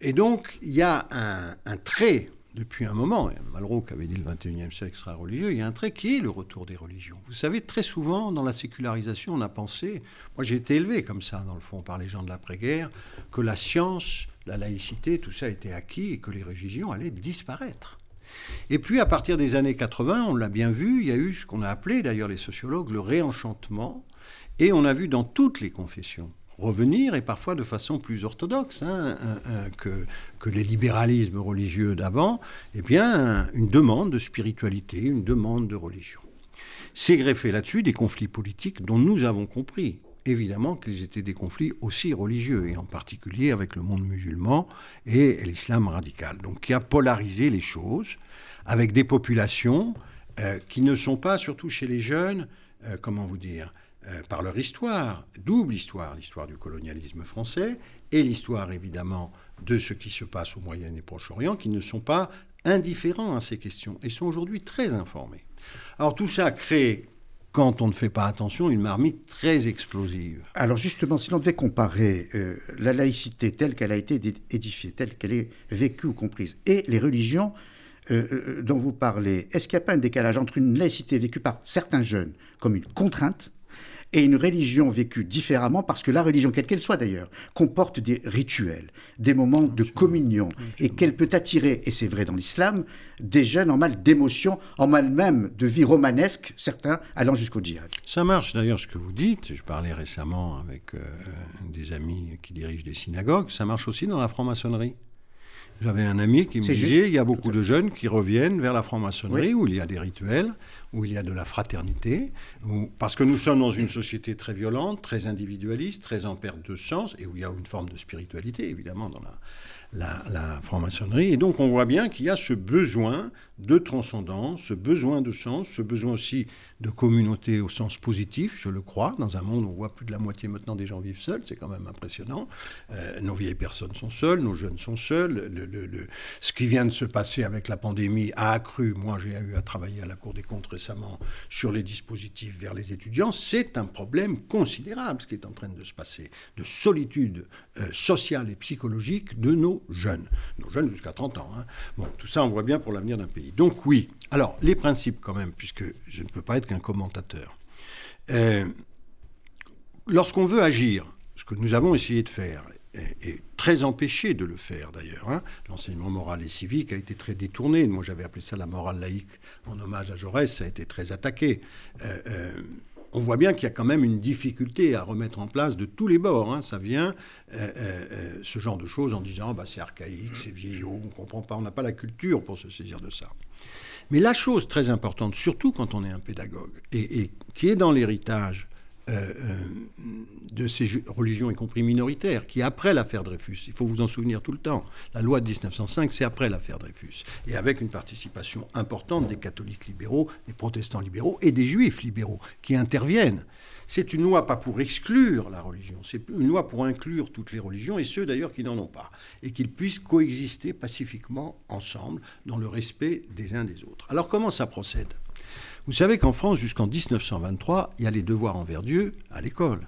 S6: et donc, il y a un, un trait depuis un moment, Malraux qui avait dit le 21e siècle sera religieux, il y a un trait qui est le retour des religions. Vous savez, très souvent, dans la sécularisation, on a pensé, moi j'ai été élevé comme ça, dans le fond, par les gens de l'après-guerre, que la science, la laïcité, tout ça était acquis et que les religions allaient disparaître. Et puis, à partir des années 80, on l'a bien vu, il y a eu ce qu'on a appelé, d'ailleurs les sociologues, le réenchantement, et on a vu dans toutes les confessions, revenir, et parfois de façon plus orthodoxe hein, que, les libéralismes religieux d'avant, eh bien, une demande de spiritualité, une demande de religion. C'est greffé là-dessus des conflits politiques dont nous avons compris, évidemment, qu'ils étaient des conflits aussi religieux, et en particulier avec le monde musulman et l'islam radical. Donc, qui a polarisé les choses avec des populations euh, qui ne sont pas, surtout chez les jeunes, euh, comment vous dire, euh, par leur histoire, double histoire, l'histoire du colonialisme français et l'histoire évidemment de ce qui se passe au Moyen et Proche-Orient, qui ne sont pas indifférents à ces questions et sont aujourd'hui très informés. Alors tout ça crée, quand on ne fait pas attention, une marmite très explosive.
S2: Alors justement, si l'on devait comparer euh, la laïcité telle qu'elle a été édifiée, telle qu'elle est vécue ou comprise, et les religions euh, dont vous parlez, est-ce qu'il n'y a pas un décalage entre une laïcité vécue par certains jeunes comme une contrainte et une religion vécue différemment, parce que la religion, quelle qu'elle soit d'ailleurs, comporte des rituels, des moments de communion, et qu'elle peut attirer, et c'est vrai dans l'islam, des jeunes en mal d'émotion, en mal même de vie romanesque, certains allant jusqu'au djihad.
S6: Ça marche d'ailleurs ce que vous dites, je parlais récemment avec euh, des amis qui dirigent des synagogues, ça marche aussi dans la franc-maçonnerie. J'avais un ami qui me disait, il y a beaucoup de jeunes qui reviennent vers la franc-maçonnerie où il y a des rituels, où il y a de la fraternité, parce que nous sommes dans une société très violente, très individualiste, très en perte de sens, et où il y a une forme de spiritualité, évidemment, dans la, la, franc-maçonnerie. Et donc on voit bien qu'il y a ce besoin de transcendance, ce besoin de sens, ce besoin aussi de communauté au sens positif, je le crois, dans un monde où on voit plus de la moitié maintenant des gens vivent seuls, c'est quand même impressionnant. Euh, nos vieilles personnes sont seules, nos jeunes sont seuls. Ce qui vient de se passer avec la pandémie a accru, moi j'ai eu à travailler à la Cour des comptes récemment sur les dispositifs vers les étudiants, c'est un problème considérable ce qui est en train de se passer, de solitude euh, sociale et psychologique de nos jeunes, nos jeunes jusqu'à 30 ans. Hein. Bon, tout ça, on voit bien pour l'avenir d'un pays. Donc oui, alors les principes quand même, puisque je ne peux pas être qu'un commentateur. Euh, lorsqu'on veut agir, ce que nous avons essayé de faire, et, très empêché de le faire d'ailleurs. Hein, l'enseignement moral et civique a été très détourné. Moi, j'avais appelé ça la morale laïque en hommage à Jaurès. Ça a été très attaqué. Euh, euh, on voit bien qu'il y a quand même une difficulté à remettre en place de tous les bords. Hein. Ça vient, euh, euh, euh, ce genre de choses, en disant bah, c'est archaïque, c'est vieillot, on ne comprend pas, on n'a pas la culture pour se saisir de ça. Mais la chose très importante, surtout quand on est un pédagogue, et, qui est dans l'héritage euh, euh, de ces religions, y compris minoritaires, qui après l'affaire Dreyfus, il faut vous en souvenir tout le temps, la loi de 1905, c'est après l'affaire Dreyfus, et avec une participation importante des catholiques libéraux, des protestants libéraux et des juifs libéraux qui interviennent. C'est une loi pas pour exclure la religion, c'est une loi pour inclure toutes les religions, et ceux d'ailleurs qui n'en ont pas, et qu'ils puissent coexister pacifiquement ensemble dans le respect des uns des autres. Alors comment ça procède? Vous savez qu'en France, jusqu'en 1923, il y a les devoirs envers Dieu à l'école.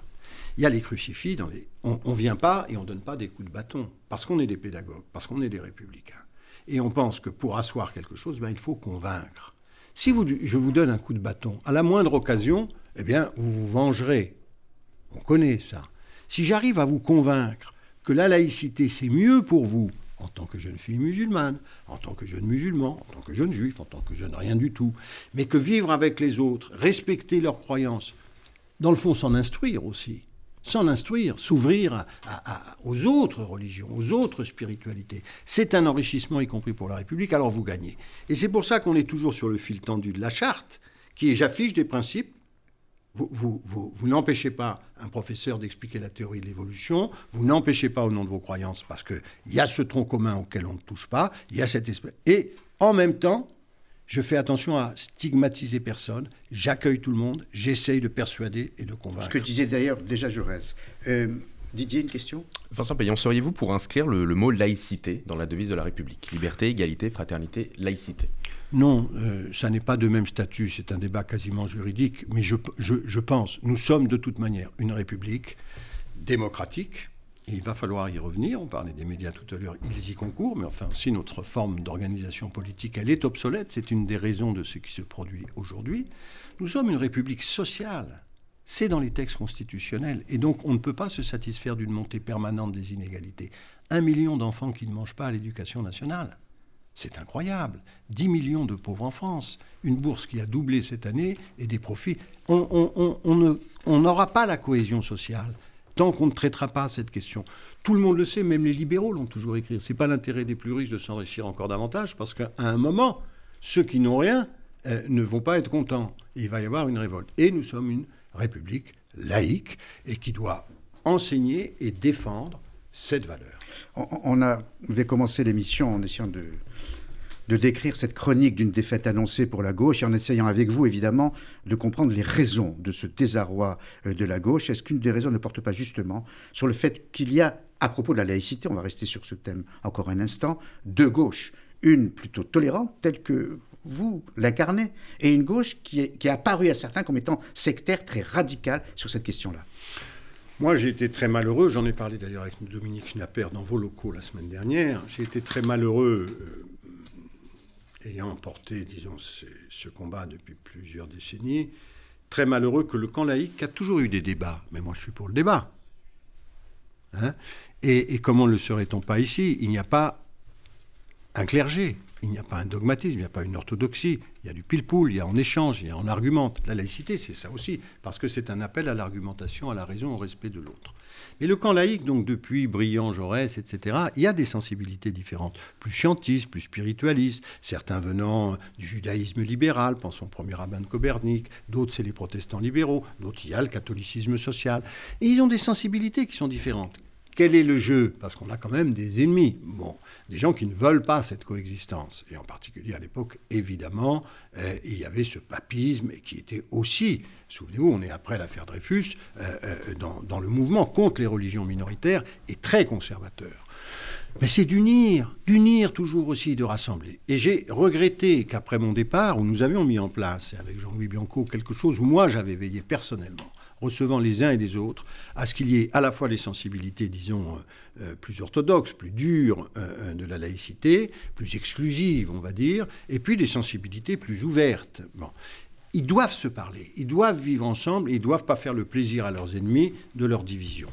S6: Il y a les crucifix. On ne vient pas et on ne donne pas des coups de bâton, parce qu'on est des pédagogues, parce qu'on est des républicains. Et on pense que pour asseoir quelque chose, ben, il faut convaincre. Si je vous donne un coup de bâton, à la moindre occasion, eh bien, vous vous vengerez. On connaît ça. Si j'arrive à vous convaincre que la laïcité, c'est mieux pour vous, en tant que jeune fille musulmane, en tant que jeune musulman, en tant que jeune juif, en tant que jeune rien du tout, mais que vivre avec les autres, respecter leurs croyances, dans le fond s'en instruire aussi, s'en instruire, s'ouvrir aux autres religions, aux autres spiritualités. C'est un enrichissement, y compris pour la République, alors vous gagnez. Et c'est pour ça qu'on est toujours sur le fil tendu de la charte, qui est j'affiche des principes vous, n'empêchez pas un professeur d'expliquer la théorie de l'évolution, vous n'empêchez pas au nom de vos croyances, parce qu'il y a ce tronc commun auquel on ne touche pas, il y a cette espèce. Et en même temps, je fais attention à stigmatiser personne, j'accueille tout le monde, j'essaye de persuader et de convaincre.
S2: Ce que disait d'ailleurs déjà Jaurès. Euh, Didier, une question?
S9: Vincent Payan, seriez-vous pour inscrire le, mot laïcité dans la devise de la République? Liberté, égalité, fraternité, laïcité
S6: Non, euh, ça n'est pas de même statut, c'est un débat quasiment juridique, mais je, je, pense, nous sommes de toute manière une République démocratique, il va falloir y revenir. On parlait des médias tout à l'heure, ils y concourent, mais enfin, si notre forme d'organisation politique, elle est obsolète, c'est une des raisons de ce qui se produit aujourd'hui. Nous sommes une république sociale c'est dans les textes constitutionnels. Et donc, on ne peut pas se satisfaire d'une montée permanente des inégalités. Un million d'enfants qui ne mangent pas à l'éducation nationale. C'est incroyable. 10 millions de pauvres en France. Une bourse qui a doublé cette année et des profits. On n'aura pas la cohésion sociale tant qu'on ne traitera pas cette question. Tout le monde le sait, même les libéraux l'ont toujours écrit. Ce n'est pas l'intérêt des plus riches de s'enrichir encore davantage, parce qu'à un moment, ceux qui n'ont rien euh, ne vont pas être contents. Il va y avoir une révolte. Et nous sommes une république laïque et qui doit enseigner et défendre cette valeur.
S2: On, avait commencé l'émission en essayant de, de décrire cette chronique d'une défaite annoncée pour la gauche et en essayant avec vous, évidemment, de comprendre les raisons de ce désarroi euh, de la gauche. Est-ce qu'une des raisons ne porte pas justement sur le fait qu'il y a, à propos de la laïcité, on va rester sur ce thème encore un instant, deux gauches une plutôt tolérante, telle que vous l'incarnez, et une gauche qui est, qui apparue à certains comme étant sectaire, très radicale sur cette question-là?
S6: Moi, j'ai été très malheureux, j'en ai parlé d'ailleurs avec Dominique Schnapper dans vos locaux la semaine dernière, j'ai été très malheureux, euh, ayant porté, disons, ce, combat depuis plusieurs décennies, très malheureux que le camp laïque a toujours eu des débats, mais moi je suis pour le débat. Hein? Et, et comment le serait-on pas ici? Il n'y a pas un clergé, il n'y a pas un dogmatisme, il n'y a pas une orthodoxie, il y a du pile-poule, il y a en échange, il y a en argumente. La laïcité, c'est ça aussi, parce que c'est un appel à l'argumentation, à la raison, au respect de l'autre. Mais le camp laïque, donc depuis Briand, Jaurès, etc., il y a des sensibilités différentes, plus scientistes, plus spiritualistes, certains venant du judaïsme libéral, pensons au premier rabbin de Copernic, d'autres c'est les protestants libéraux, d'autres il y a le catholicisme social. Et ils ont des sensibilités qui sont différentes. Quel est le jeu? Parce qu'on a quand même des ennemis. Bon, des gens qui ne veulent pas cette coexistence. Et en particulier à l'époque, évidemment, euh, il y avait ce papisme qui était aussi, souvenez-vous, on est après l'affaire Dreyfus, euh, euh, dans, le mouvement contre les religions minoritaires et très conservateur. Mais c'est d'unir, d'unir toujours aussi, de rassembler. Et j'ai regretté qu'après mon départ, où nous avions mis en place, avec Jean-Louis Bianco, quelque chose où moi j'avais veillé personnellement, recevant les uns et les autres, à ce qu'il y ait à la fois les sensibilités, disons, euh, euh, plus orthodoxes, plus dures euh, de la laïcité, plus exclusives, on va dire, et puis des sensibilités plus ouvertes. Bon. Ils doivent se parler, ils doivent vivre ensemble, ils ne doivent pas faire le plaisir à leurs ennemis de leur division.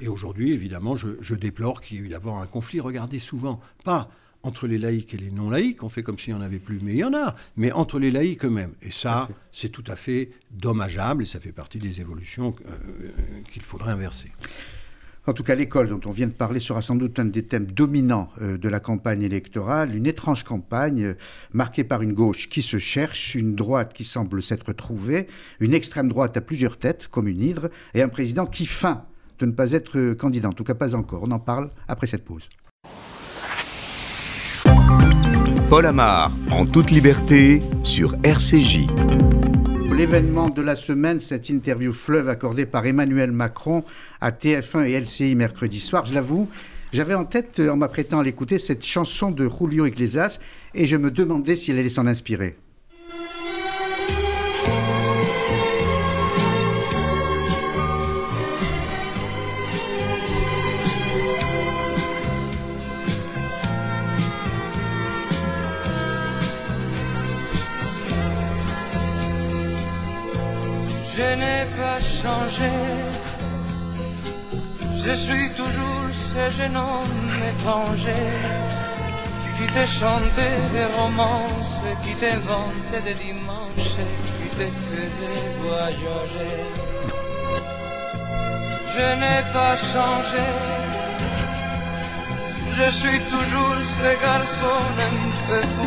S6: Et aujourd'hui, évidemment, je, je déplore qu'il y ait eu d'abord un conflit. Regardez souvent, pas entre les laïcs et les non-laïcs, on fait comme s'il n'y en avait plus, mais il y en a, mais entre les laïcs eux-mêmes. Et ça, c'est tout à fait dommageable et ça fait partie des évolutions euh, qu'il faudrait inverser.
S2: En tout cas, l'école dont on vient de parler sera sans doute un des thèmes dominants euh, de la campagne électorale. Une étrange campagne euh, marquée par une gauche qui se cherche, une droite qui semble s'être trouvée, une extrême droite à plusieurs têtes, comme une hydre, et un président qui feint de ne pas être euh, candidat, en tout cas pas encore. On en parle après cette pause.
S1: Paul Amar, en toute liberté, sur RCJ.
S2: L'événement de la semaine, cette interview fleuve accordée par Emmanuel Macron à TF1 et LCI mercredi soir. Je l'avoue, j'avais en tête, en m'apprêtant à l'écouter, cette chanson de Julio Iglesias et je me demandais s'il allait s'en inspirer.
S11: Je suis toujours ce jeune homme étranger qui te chantait des romances, qui t'inventait des dimanches, qui te faisait voyager. Je n'ai pas changé. Je suis toujours ce garçon un peu fou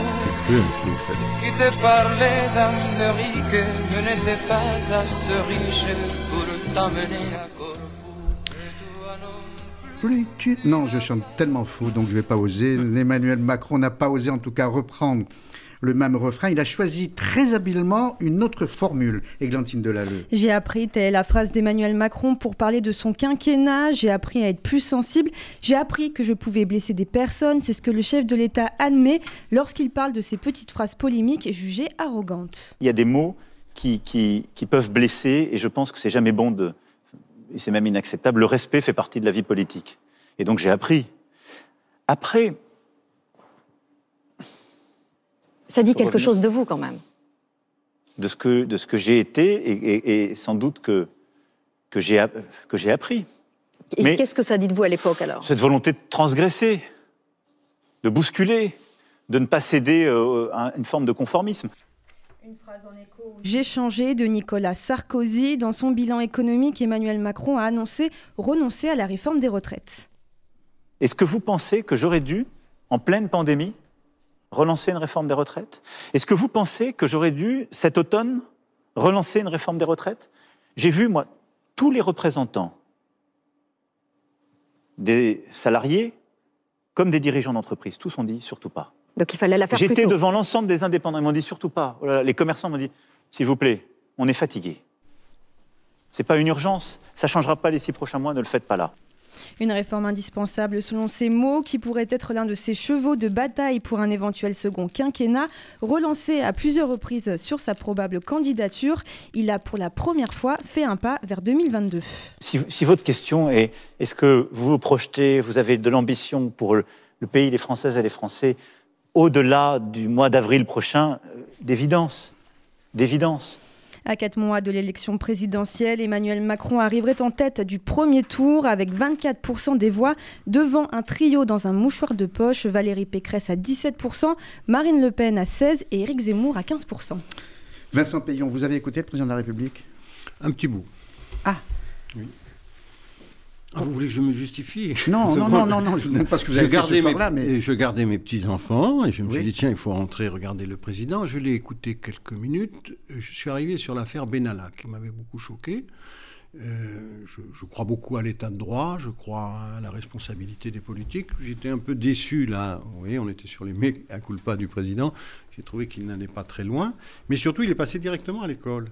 S11: qui te parlait d'Amérique, je n'étais pas assez riche pour t'amener à Corfou.
S2: Plus tu... Non, je chante tellement faux, donc je vais pas oser. Emmanuel Macron n'a pas osé en tout cas reprendre le même refrain. Il a choisi très habilement une autre formule, Églantine Delalleux.
S12: J'ai appris, telle la phrase d'Emmanuel Macron, pour parler de son quinquennat. J'ai appris à être plus sensible. J'ai appris que je pouvais blesser des personnes. C'est ce que le chef de l'État admet lorsqu'il parle de ces petites phrases polémiques jugées arrogantes.
S13: Il y a des mots qui, qui, qui peuvent blesser et je pense que c'est jamais bon de. Et c'est même inacceptable. Le respect fait partie de la vie politique. Et donc j'ai appris. Après,
S14: ça dit quelque chose de vous quand même.
S13: De ce que, de ce que j'ai été et, et, et, sans doute que, que j'ai appris.
S14: Et qu'est-ce que ça dit de vous à l'époque alors?
S13: Cette volonté de transgresser, de bousculer, de ne pas céder euh, à une forme de conformisme.
S12: Une phrase en écho. J'ai changé de Nicolas Sarkozy. Dans son bilan économique, Emmanuel Macron a annoncé renoncer à la réforme des retraites.
S13: Est-ce que vous pensez que j'aurais dû, en pleine pandémie, relancer une réforme des retraites? Est-ce que vous pensez que j'aurais dû, cet automne, relancer une réforme des retraites? J'ai vu, moi, tous les représentants des salariés comme des dirigeants d'entreprise, tous ont dit surtout pas.
S14: Donc il fallait la faire
S13: J'étais devant l'ensemble des indépendants, ils m'ont dit surtout pas. Oh là là, les commerçants m'ont dit, s'il vous plaît, on est fatigué. C'est pas une urgence, ça changera pas les six prochains mois, ne le faites pas là.
S12: Une réforme indispensable selon ses mots, qui pourrait être l'un de ses chevaux de bataille pour un éventuel second quinquennat. Relancé à plusieurs reprises sur sa probable candidature, il a pour la première fois fait un pas vers 2022.
S13: Si, si votre question est est-ce que vous vous projetez, vous avez de l'ambition pour le, le, pays, les Françaises et les Français, au-delà du mois d'avril prochain, euh, d'évidence, d'évidence.
S12: À quatre mois de l'élection présidentielle, Emmanuel Macron arriverait en tête du premier tour avec 24% des voix devant un trio dans un mouchoir de poche, Valérie Pécresse à 17%, Marine Le Pen à 16% et Éric Zemmour à 15%.
S2: Vincent Payon, vous avez écouté le président de la République?
S6: Un petit bout.
S2: Ah.
S6: Ah, vous voulez que je me justifie?
S2: Non, non, non, non, non, je ne sais pas ce que vous avez ce
S6: mes,
S2: là, mais...
S6: Je gardais mes petits-enfants et je me
S2: Oui.
S6: suis dit, tiens, il faut rentrer regarder le président. Je l'ai écouté quelques minutes. Je suis arrivé sur l'affaire Benalla, qui m'avait beaucoup choqué. Euh, je, je crois beaucoup à l'état de droit, je crois à la responsabilité des politiques. J'étais un peu déçu, là. Vous voyez, on était sur les mecs à culpa du président. J'ai trouvé qu'il n'allait pas très loin. Mais surtout, il est passé directement à l'école.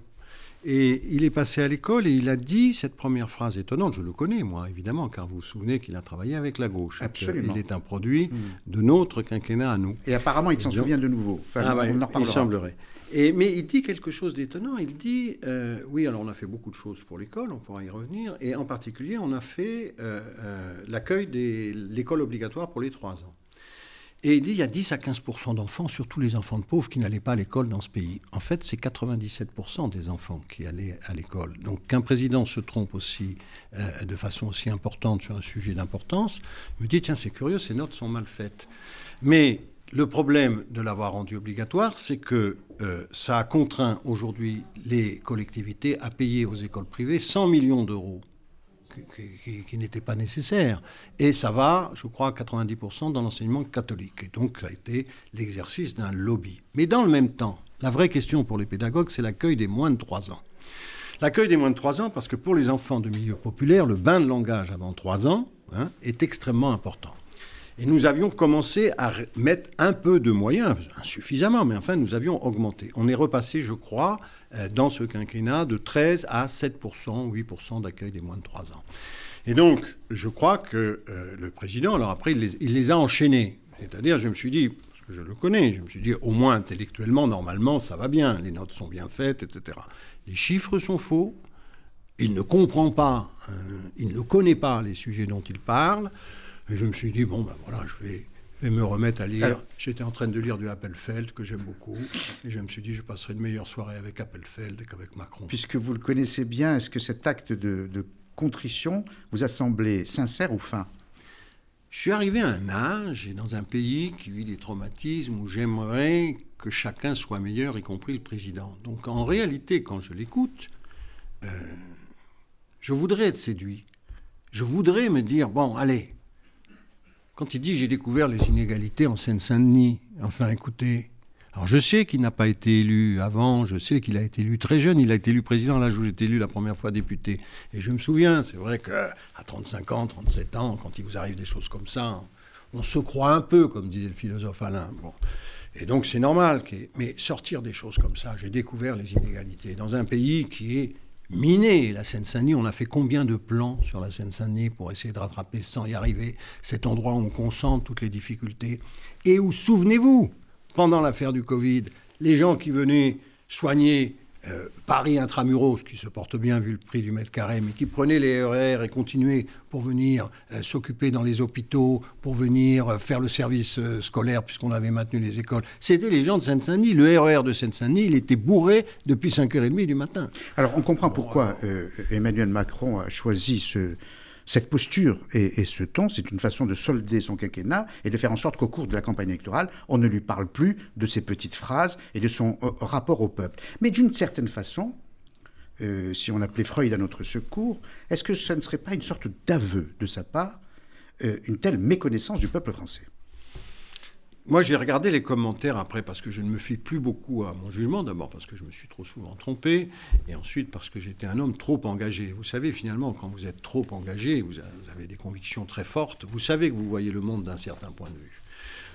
S6: Et il est passé à l'école et il a dit cette première phrase étonnante. Je le connais, moi, évidemment, car vous vous souvenez qu'il a travaillé avec la gauche.
S2: Absolument.
S6: Il est un produit
S2: Mm.
S6: de notre quinquennat à nous.
S2: Et apparemment, il s'en souvient de nouveau. Enfin,
S6: Ah
S2: on en
S6: il semblerait. Et, mais il dit quelque chose d'étonnant. Il dit, euh, oui, alors on a fait beaucoup de choses pour l'école, on pourra y revenir, et en particulier, on a fait euh, euh, l'accueil de l'école obligatoire pour les trois ans. Et il dit, il y a 10 à 15% d'enfants, surtout les enfants de pauvres, qui n'allaient pas à l'école dans ce pays. En fait, c'est 97% des enfants qui allaient à l'école. Donc qu'un président se trompe aussi euh, de façon aussi importante sur un sujet d'importance, me dit, tiens, c'est curieux, ces notes sont mal faites. Mais le problème de l'avoir rendu obligatoire, c'est que euh, ça a contraint aujourd'hui les collectivités à payer aux écoles privées 100 millions d'euros qui, n'était pas nécessaire. Et ça va, je crois, à 90% dans l'enseignement catholique. Et donc, ça a été l'exercice d'un lobby. Mais dans le même temps, la vraie question pour les pédagogues, c'est l'accueil des moins de 3 ans. L'accueil des moins de 3 ans, parce que pour les enfants de milieu populaire, le bain de langage avant 3 ans hein, est extrêmement important. Et nous avions commencé à mettre un peu de moyens, insuffisamment, mais enfin nous avions augmenté. On est repassé, je crois, euh, dans ce quinquennat de 13 à 7%, 8% d'accueil des moins de 3 ans. Et donc, je crois que euh, le président, alors après, il les, a enchaînés. C'est-à-dire, je me suis dit, parce que je le connais, je me suis dit, au moins intellectuellement, normalement, ça va bien, les notes sont bien faites, etc. Les chiffres sont faux, il ne comprend pas, euh, il ne connaît pas les sujets dont il parle. Et je me suis dit, bon, ben voilà, je vais, me remettre à lire. J'étais en train de lire du Appelfeld, que j'aime beaucoup. Et je me suis dit, je passerai une meilleure soirée avec Appelfeld qu'avec Macron.
S2: Puisque vous le connaissez bien, est-ce que cet acte de, contrition vous a semblé sincère ou fin?
S6: Je suis arrivé à un âge et dans un pays qui vit des traumatismes où j'aimerais que chacun soit meilleur, y compris le président. Donc en réalité, quand je l'écoute, euh, je voudrais être séduit. Je voudrais me dire, bon, allez, quand il dit j'ai découvert les inégalités en Seine-Saint-Denis, enfin écoutez, alors je sais qu'il n'a pas été élu avant, je sais qu'il a été élu très jeune, il a été élu président là où j'ai été élu la première fois député. Et je me souviens, c'est vrai qu'à 35 ans, 37 ans, quand il vous arrive des choses comme ça, on se croit un peu, comme disait le philosophe Alain. Bon. Et donc c'est normal. Mais sortir des choses comme ça, j'ai découvert les inégalités dans un pays qui est Miné, la Seine-Saint-Denis. On a fait combien de plans sur la Seine-Saint-Denis pour essayer de rattraper sans y arriver cet endroit où on concentre toutes les difficultés? Et où, souvenez-vous, pendant l'affaire du Covid, les gens qui venaient soigner euh, Paris intramuros, qui se porte bien vu le prix du mètre carré, mais qui prenait les RER et continuait pour venir euh, s'occuper dans les hôpitaux, pour venir euh, faire le service scolaire, puisqu'on avait maintenu les écoles. C'était les gens de Seine-Saint-Denis. Le RER de Seine-Saint-Denis, il était bourré depuis 5h30 du matin.
S2: Alors on comprend pourquoi Emmanuel Macron a choisi ce, cette posture et, ce ton, c'est une façon de solder son quinquennat et de faire en sorte qu'au cours de la campagne électorale, on ne lui parle plus de ses petites phrases et de son euh, rapport au peuple. Mais d'une certaine façon, euh, si on appelait Freud à notre secours, est-ce que ce ne serait pas une sorte d'aveu de sa part, euh, une telle méconnaissance du peuple français?
S6: Moi, j'ai regardé les commentaires après parce que je ne me fie plus beaucoup à mon jugement. D'abord parce que je me suis trop souvent trompé, et ensuite parce que j'étais un homme trop engagé. Vous savez, finalement, quand vous êtes trop engagé, vous avez des convictions très fortes, vous savez que vous voyez le monde d'un certain point de vue.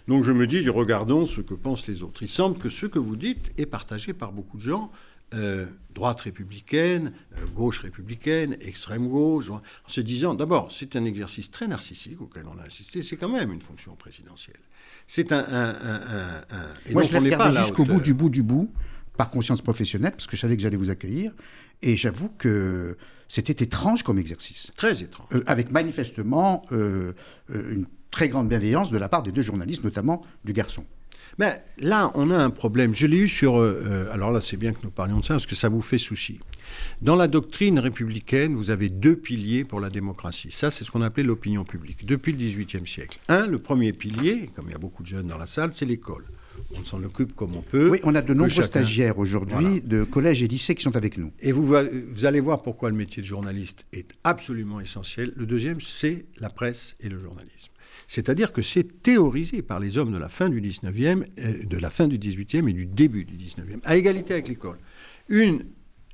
S6: Donc je me dis, regardons ce que pensent les autres. Il semble que ce que vous dites est partagé par beaucoup de gens. Euh, droite républicaine, euh, gauche républicaine, extrême gauche, en se disant, d'abord, c'est un exercice très narcissique auquel on a assisté, c'est quand même une fonction présidentielle. C'est un,
S2: Moi, je l'ai regardé jusqu'au bout du bout du bout, par conscience professionnelle, parce que je savais que j'allais vous accueillir. Et j'avoue que c'était étrange comme exercice.
S6: Très étrange.
S2: Euh, avec manifestement euh, euh, une très grande bienveillance de la part des deux journalistes, notamment du garçon.
S6: Mais là, on a un problème. Je l'ai eu sur. alors là, c'est bien que nous parlions de ça, parce que ça vous fait souci. Dans la doctrine républicaine, vous avez deux piliers pour la démocratie. Ça, c'est ce qu'on appelait l'opinion publique depuis le XVIIIe siècle. Un, le premier pilier, comme il y a beaucoup de jeunes dans la salle, c'est l'école. On s'en occupe comme on peut.
S2: Oui, on a de nombreux stagiaires aujourd'hui de collèges et lycées qui sont avec nous.
S6: Et vous, vous allez voir pourquoi le métier de journaliste est absolument essentiel. Le deuxième, c'est la presse et le journalisme. C'est-à-dire que c'est théorisé par les hommes de la fin du 19e, euh, de la fin du 18e et du début du 19e, à égalité avec l'école. Une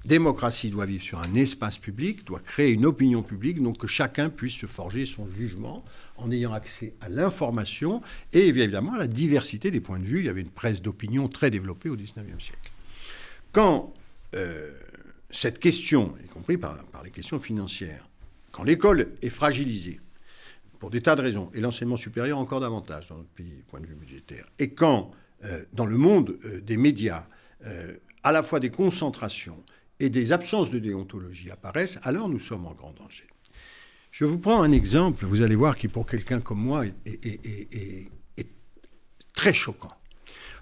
S6: démocratie doit vivre sur un espace public, doit créer une opinion publique, donc que chacun puisse se forger son jugement en ayant accès à l'information et évidemment à la diversité des points de vue. Il y avait une presse d'opinion très développée au XIXe siècle. Quand euh, cette question, y compris par, les questions financières, quand l'école est fragilisée, pour des tas de raisons, et l'enseignement supérieur encore davantage dans notre point de vue budgétaire, et quand euh, dans le monde euh, des médias, à la fois des concentrations et des absences de déontologie apparaissent, alors nous sommes en grand danger. Je vous prends un exemple, vous allez voir, qui pour quelqu'un comme moi est, très choquant.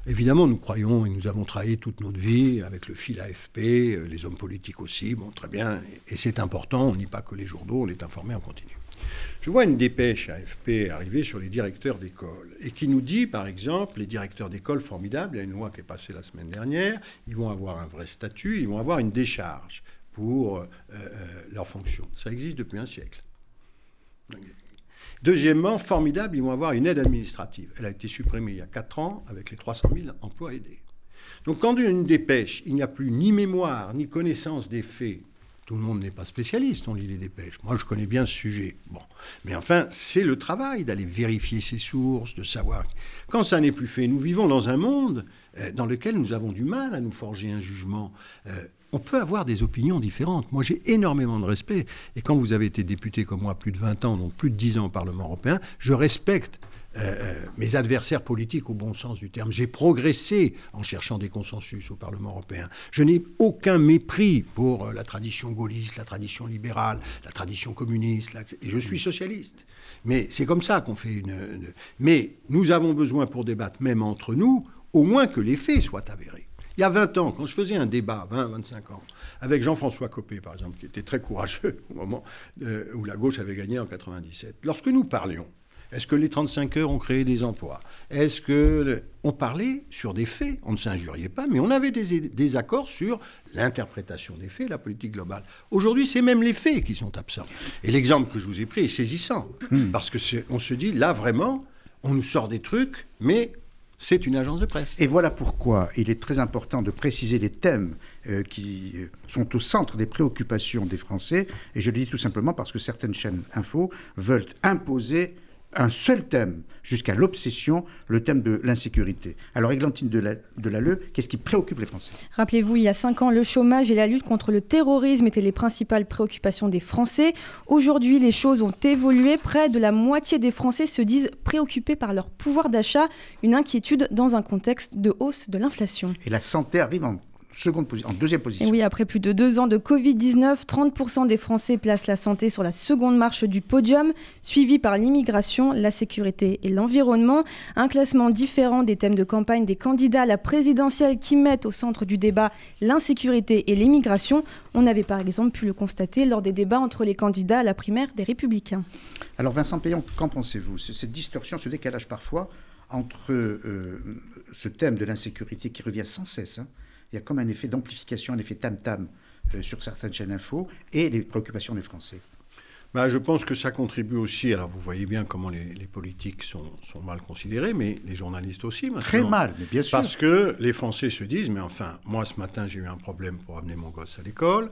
S6: Évidemment, nous croyons et nous avons travaillé toute notre vie avec le fil AFP, euh, les hommes politiques aussi, bon, très bien, et c'est important, on n'y pas que les journaux, on est informé en continu. Je vois une dépêche AFP arriver sur les directeurs d'école et qui nous dit, par exemple, les directeurs d'école formidables, il y a une loi qui est passée la semaine dernière, ils vont avoir un vrai statut, ils vont avoir une décharge pour leur fonction. Ça existe depuis un siècle. Deuxièmement, formidable, ils vont avoir une aide administrative. Elle a été supprimée il y a 4 ans avec les 300 000 emplois aidés. Donc quand une dépêche, il n'y a plus ni mémoire, ni connaissance des faits, tout le monde n'est pas spécialiste, on lit les dépêches. Moi, je connais bien ce sujet. Bon. Mais enfin, c'est le travail d'aller vérifier ses sources, de savoir. Quand ça n'est plus fait, nous vivons dans un monde euh, dans lequel nous avons du mal à nous forger un jugement. Euh, on peut avoir des opinions différentes. Moi, j'ai énormément de respect. Et quand vous avez été député comme moi plus de 20 ans, donc plus de 10 ans au Parlement européen, je respecte euh, euh, mes adversaires politiques au bon sens du terme. J'ai progressé en cherchant des consensus au Parlement européen. Je n'ai aucun mépris pour euh, la tradition gaulliste, la tradition libérale, la tradition communiste, et je suis socialiste. Mais c'est comme ça qu'on fait une, une... Mais nous avons besoin pour débattre, même entre nous, au moins que les faits soient avérés. Il y a 20 ans, quand je faisais un débat, 20, 25 ans, avec Jean-François Copé, par exemple, qui était très courageux au moment où la gauche avait gagné en 97, lorsque nous parlions, est-ce que les 35 heures ont créé des emplois? Est-ce que on parlait sur des faits On ne s'injuriait pas, mais on avait des, accords sur l'interprétation des faits, la politique globale. Aujourd'hui, c'est même les faits qui sont absents. Et l'exemple que je vous ai pris est saisissant, hmm. parce que on se dit là vraiment, on nous sort des trucs, mais c'est une agence de presse.
S2: Et voilà pourquoi il est très important de préciser les thèmes euh, qui euh, sont au centre des préoccupations des Français. Et je le dis tout simplement parce que certaines chaînes info veulent imposer un seul thème, jusqu'à l'obsession, le thème de l'insécurité. Alors, Églantine Delalleux, qu'est-ce qui préoccupe les Français?
S12: Rappelez-vous, il y a cinq ans, le chômage et la lutte contre le terrorisme étaient les principales préoccupations des Français. Aujourd'hui, les choses ont évolué. Près de la moitié des Français se disent préoccupés par leur pouvoir d'achat, une inquiétude dans un contexte de hausse de l'inflation.
S2: Et la santé arrive en en deuxième position.
S12: oui, après plus de deux ans de Covid-19, 30% des Français placent la santé sur la seconde marche du podium, suivi par l'immigration, la sécurité et l'environnement. Un classement différent des thèmes de campagne des candidats à la présidentielle qui mettent au centre du débat l'insécurité et l'immigration. On avait par exemple pu le constater lors des débats entre les candidats à la primaire des Républicains.
S2: Alors Vincent Payon, qu'en pensez-vous? Cette distorsion, ce décalage parfois entre euh, ce thème de l'insécurité qui revient sans cesse, hein, il y a comme un effet d'amplification, un effet tam-tam euh, sur certaines chaînes info et les préoccupations des Français.
S6: Bah, je pense que ça contribue aussi. Alors, vous voyez bien comment les, politiques sont, mal considérés, mais les journalistes aussi. Maintenant.
S2: Très mal, mais bien sûr.
S6: Parce que les Français se disent mais enfin, moi, ce matin, j'ai eu un problème pour amener mon gosse à l'école.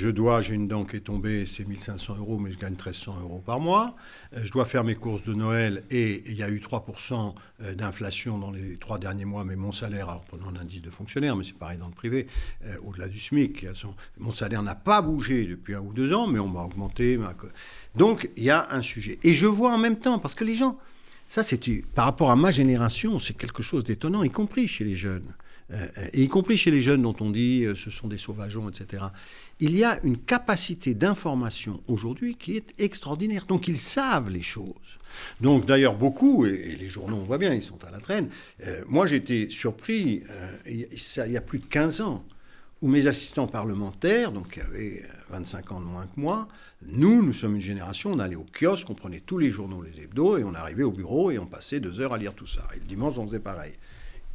S6: Je dois, j'ai une dent qui est tombée, c'est 1500 euros, mais je gagne 1300 euros par mois. Euh, je dois faire mes courses de Noël et il y a eu 3% euh, d'inflation dans les trois derniers mois, mais mon salaire, alors prenons l'indice de fonctionnaire, mais c'est pareil dans le privé, euh, au-delà du SMIC, mon salaire n'a pas bougé depuis un ou deux ans, mais on m'a augmenté. Donc il y a un sujet. Et je vois en même temps, parce que les gens, ça c'est par rapport à ma génération, c'est quelque chose d'étonnant, y compris chez les jeunes. Et y compris chez les jeunes dont on dit ce sont des sauvageons, etc il y a une capacité d'information aujourd'hui qui est extraordinaire. Donc ils savent les choses. Donc d'ailleurs beaucoup, et, les journaux on voit bien, ils sont à la traîne. Euh, moi j'étais surpris, euh, il, y a plus de 15 ans, où mes assistants parlementaires, donc qui avaient 25 ans de moins que moi, nous, nous sommes une génération, on allait au kiosque, on prenait tous les journaux, les hebdos, et on arrivait au bureau et on passait deux heures à lire tout ça. Et le dimanche on faisait pareil.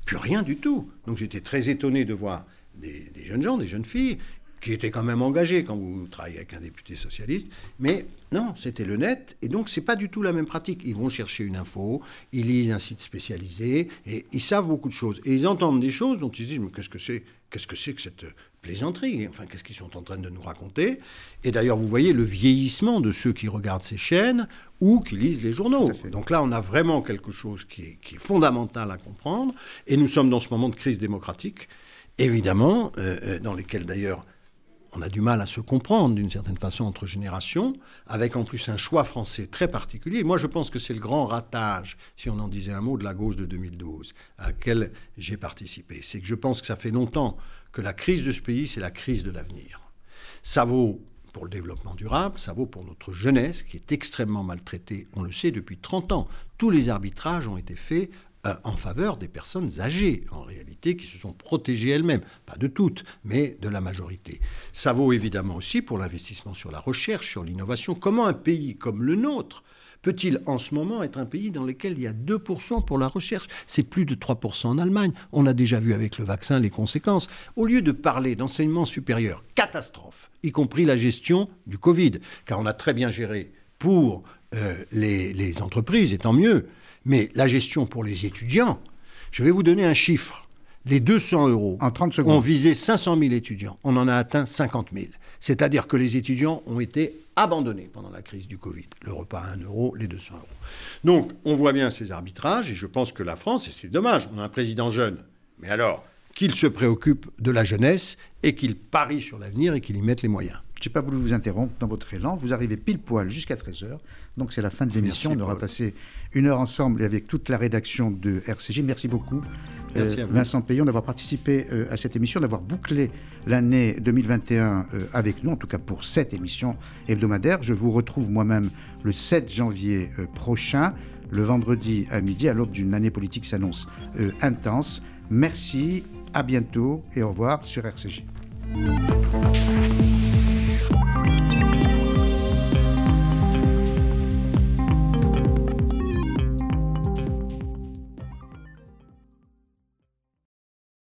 S6: Plus rien du tout. Donc j'étais très étonné de voir des, jeunes gens, des jeunes filles qui était quand même engagé quand vous travaillez avec un député socialiste. Mais non, c'était le net. Et donc, c'est pas du tout la même pratique. Ils vont chercher une info, ils lisent un site spécialisé, et ils savent beaucoup de choses. Et ils entendent des choses dont ils se disent, mais qu'est-ce que c'est Qu'est-ce que c'est que cette plaisanterie Enfin, qu'est-ce qu'ils sont en train de nous raconter? Et d'ailleurs, vous voyez le vieillissement de ceux qui regardent ces chaînes ou qui lisent les journaux. Donc là, on a vraiment quelque chose qui est, qui est, fondamental à comprendre. Et nous sommes dans ce moment de crise démocratique, évidemment, euh, euh, dans lesquels d'ailleurs on a du mal à se comprendre d'une certaine façon entre générations, avec en plus un choix français très particulier. Moi, je pense que c'est le grand ratage, si on en disait un mot, de la gauche de 2012, à laquelle j'ai participé. C'est que je pense que ça fait longtemps que la crise de ce pays, c'est la crise de l'avenir. Ça vaut pour le développement durable, ça vaut pour notre jeunesse qui est extrêmement maltraitée, on le sait depuis 30 ans. Tous les arbitrages ont été faits euh, en faveur des personnes âgées, en réalité, qui se sont protégées elles-mêmes. Pas de toutes, mais de la majorité. Ça vaut évidemment aussi pour l'investissement sur la recherche, sur l'innovation. Comment un pays comme le nôtre peut-il en ce moment être un pays dans lequel il y a 2% pour la recherche? C'est plus de 3% en Allemagne. On a déjà vu avec le vaccin les conséquences. Au lieu de parler d'enseignement supérieur, catastrophe, y compris la gestion du Covid, car on a très bien géré pour euh, les, les entreprises, et tant mieux, mais la gestion pour les étudiants, je vais vous donner un chiffre. Les 200 euros
S2: en 30 secondes.
S6: ont visé 500 000 étudiants. On en a atteint 50 000. C'est-à-dire que les étudiants ont été abandonnés pendant la crise du Covid. Le repas à 1 euro, les 200 euros. Donc, on voit bien ces arbitrages, et je pense que la France, et c'est dommage, on a un président jeune, mais alors, qu'il se préoccupe de la jeunesse et qu'il parie sur l'avenir et qu'il y mette les moyens.
S2: Je n'ai pas voulu vous interrompre dans votre élan. Vous arrivez pile poil jusqu'à 13h. Donc c'est la fin de l'émission. On aura passé une heure ensemble avec toute la rédaction de RCG. Merci beaucoup,
S6: Merci
S2: euh, Vincent Payon, d'avoir participé euh, à cette émission, d'avoir bouclé l'année 2021 euh, avec nous, en tout cas pour cette émission hebdomadaire. Je vous retrouve moi-même le 7 janvier prochain, le vendredi à midi, à l'aube d'une année politique s'annonce intense. Merci, à bientôt et au revoir sur RCG.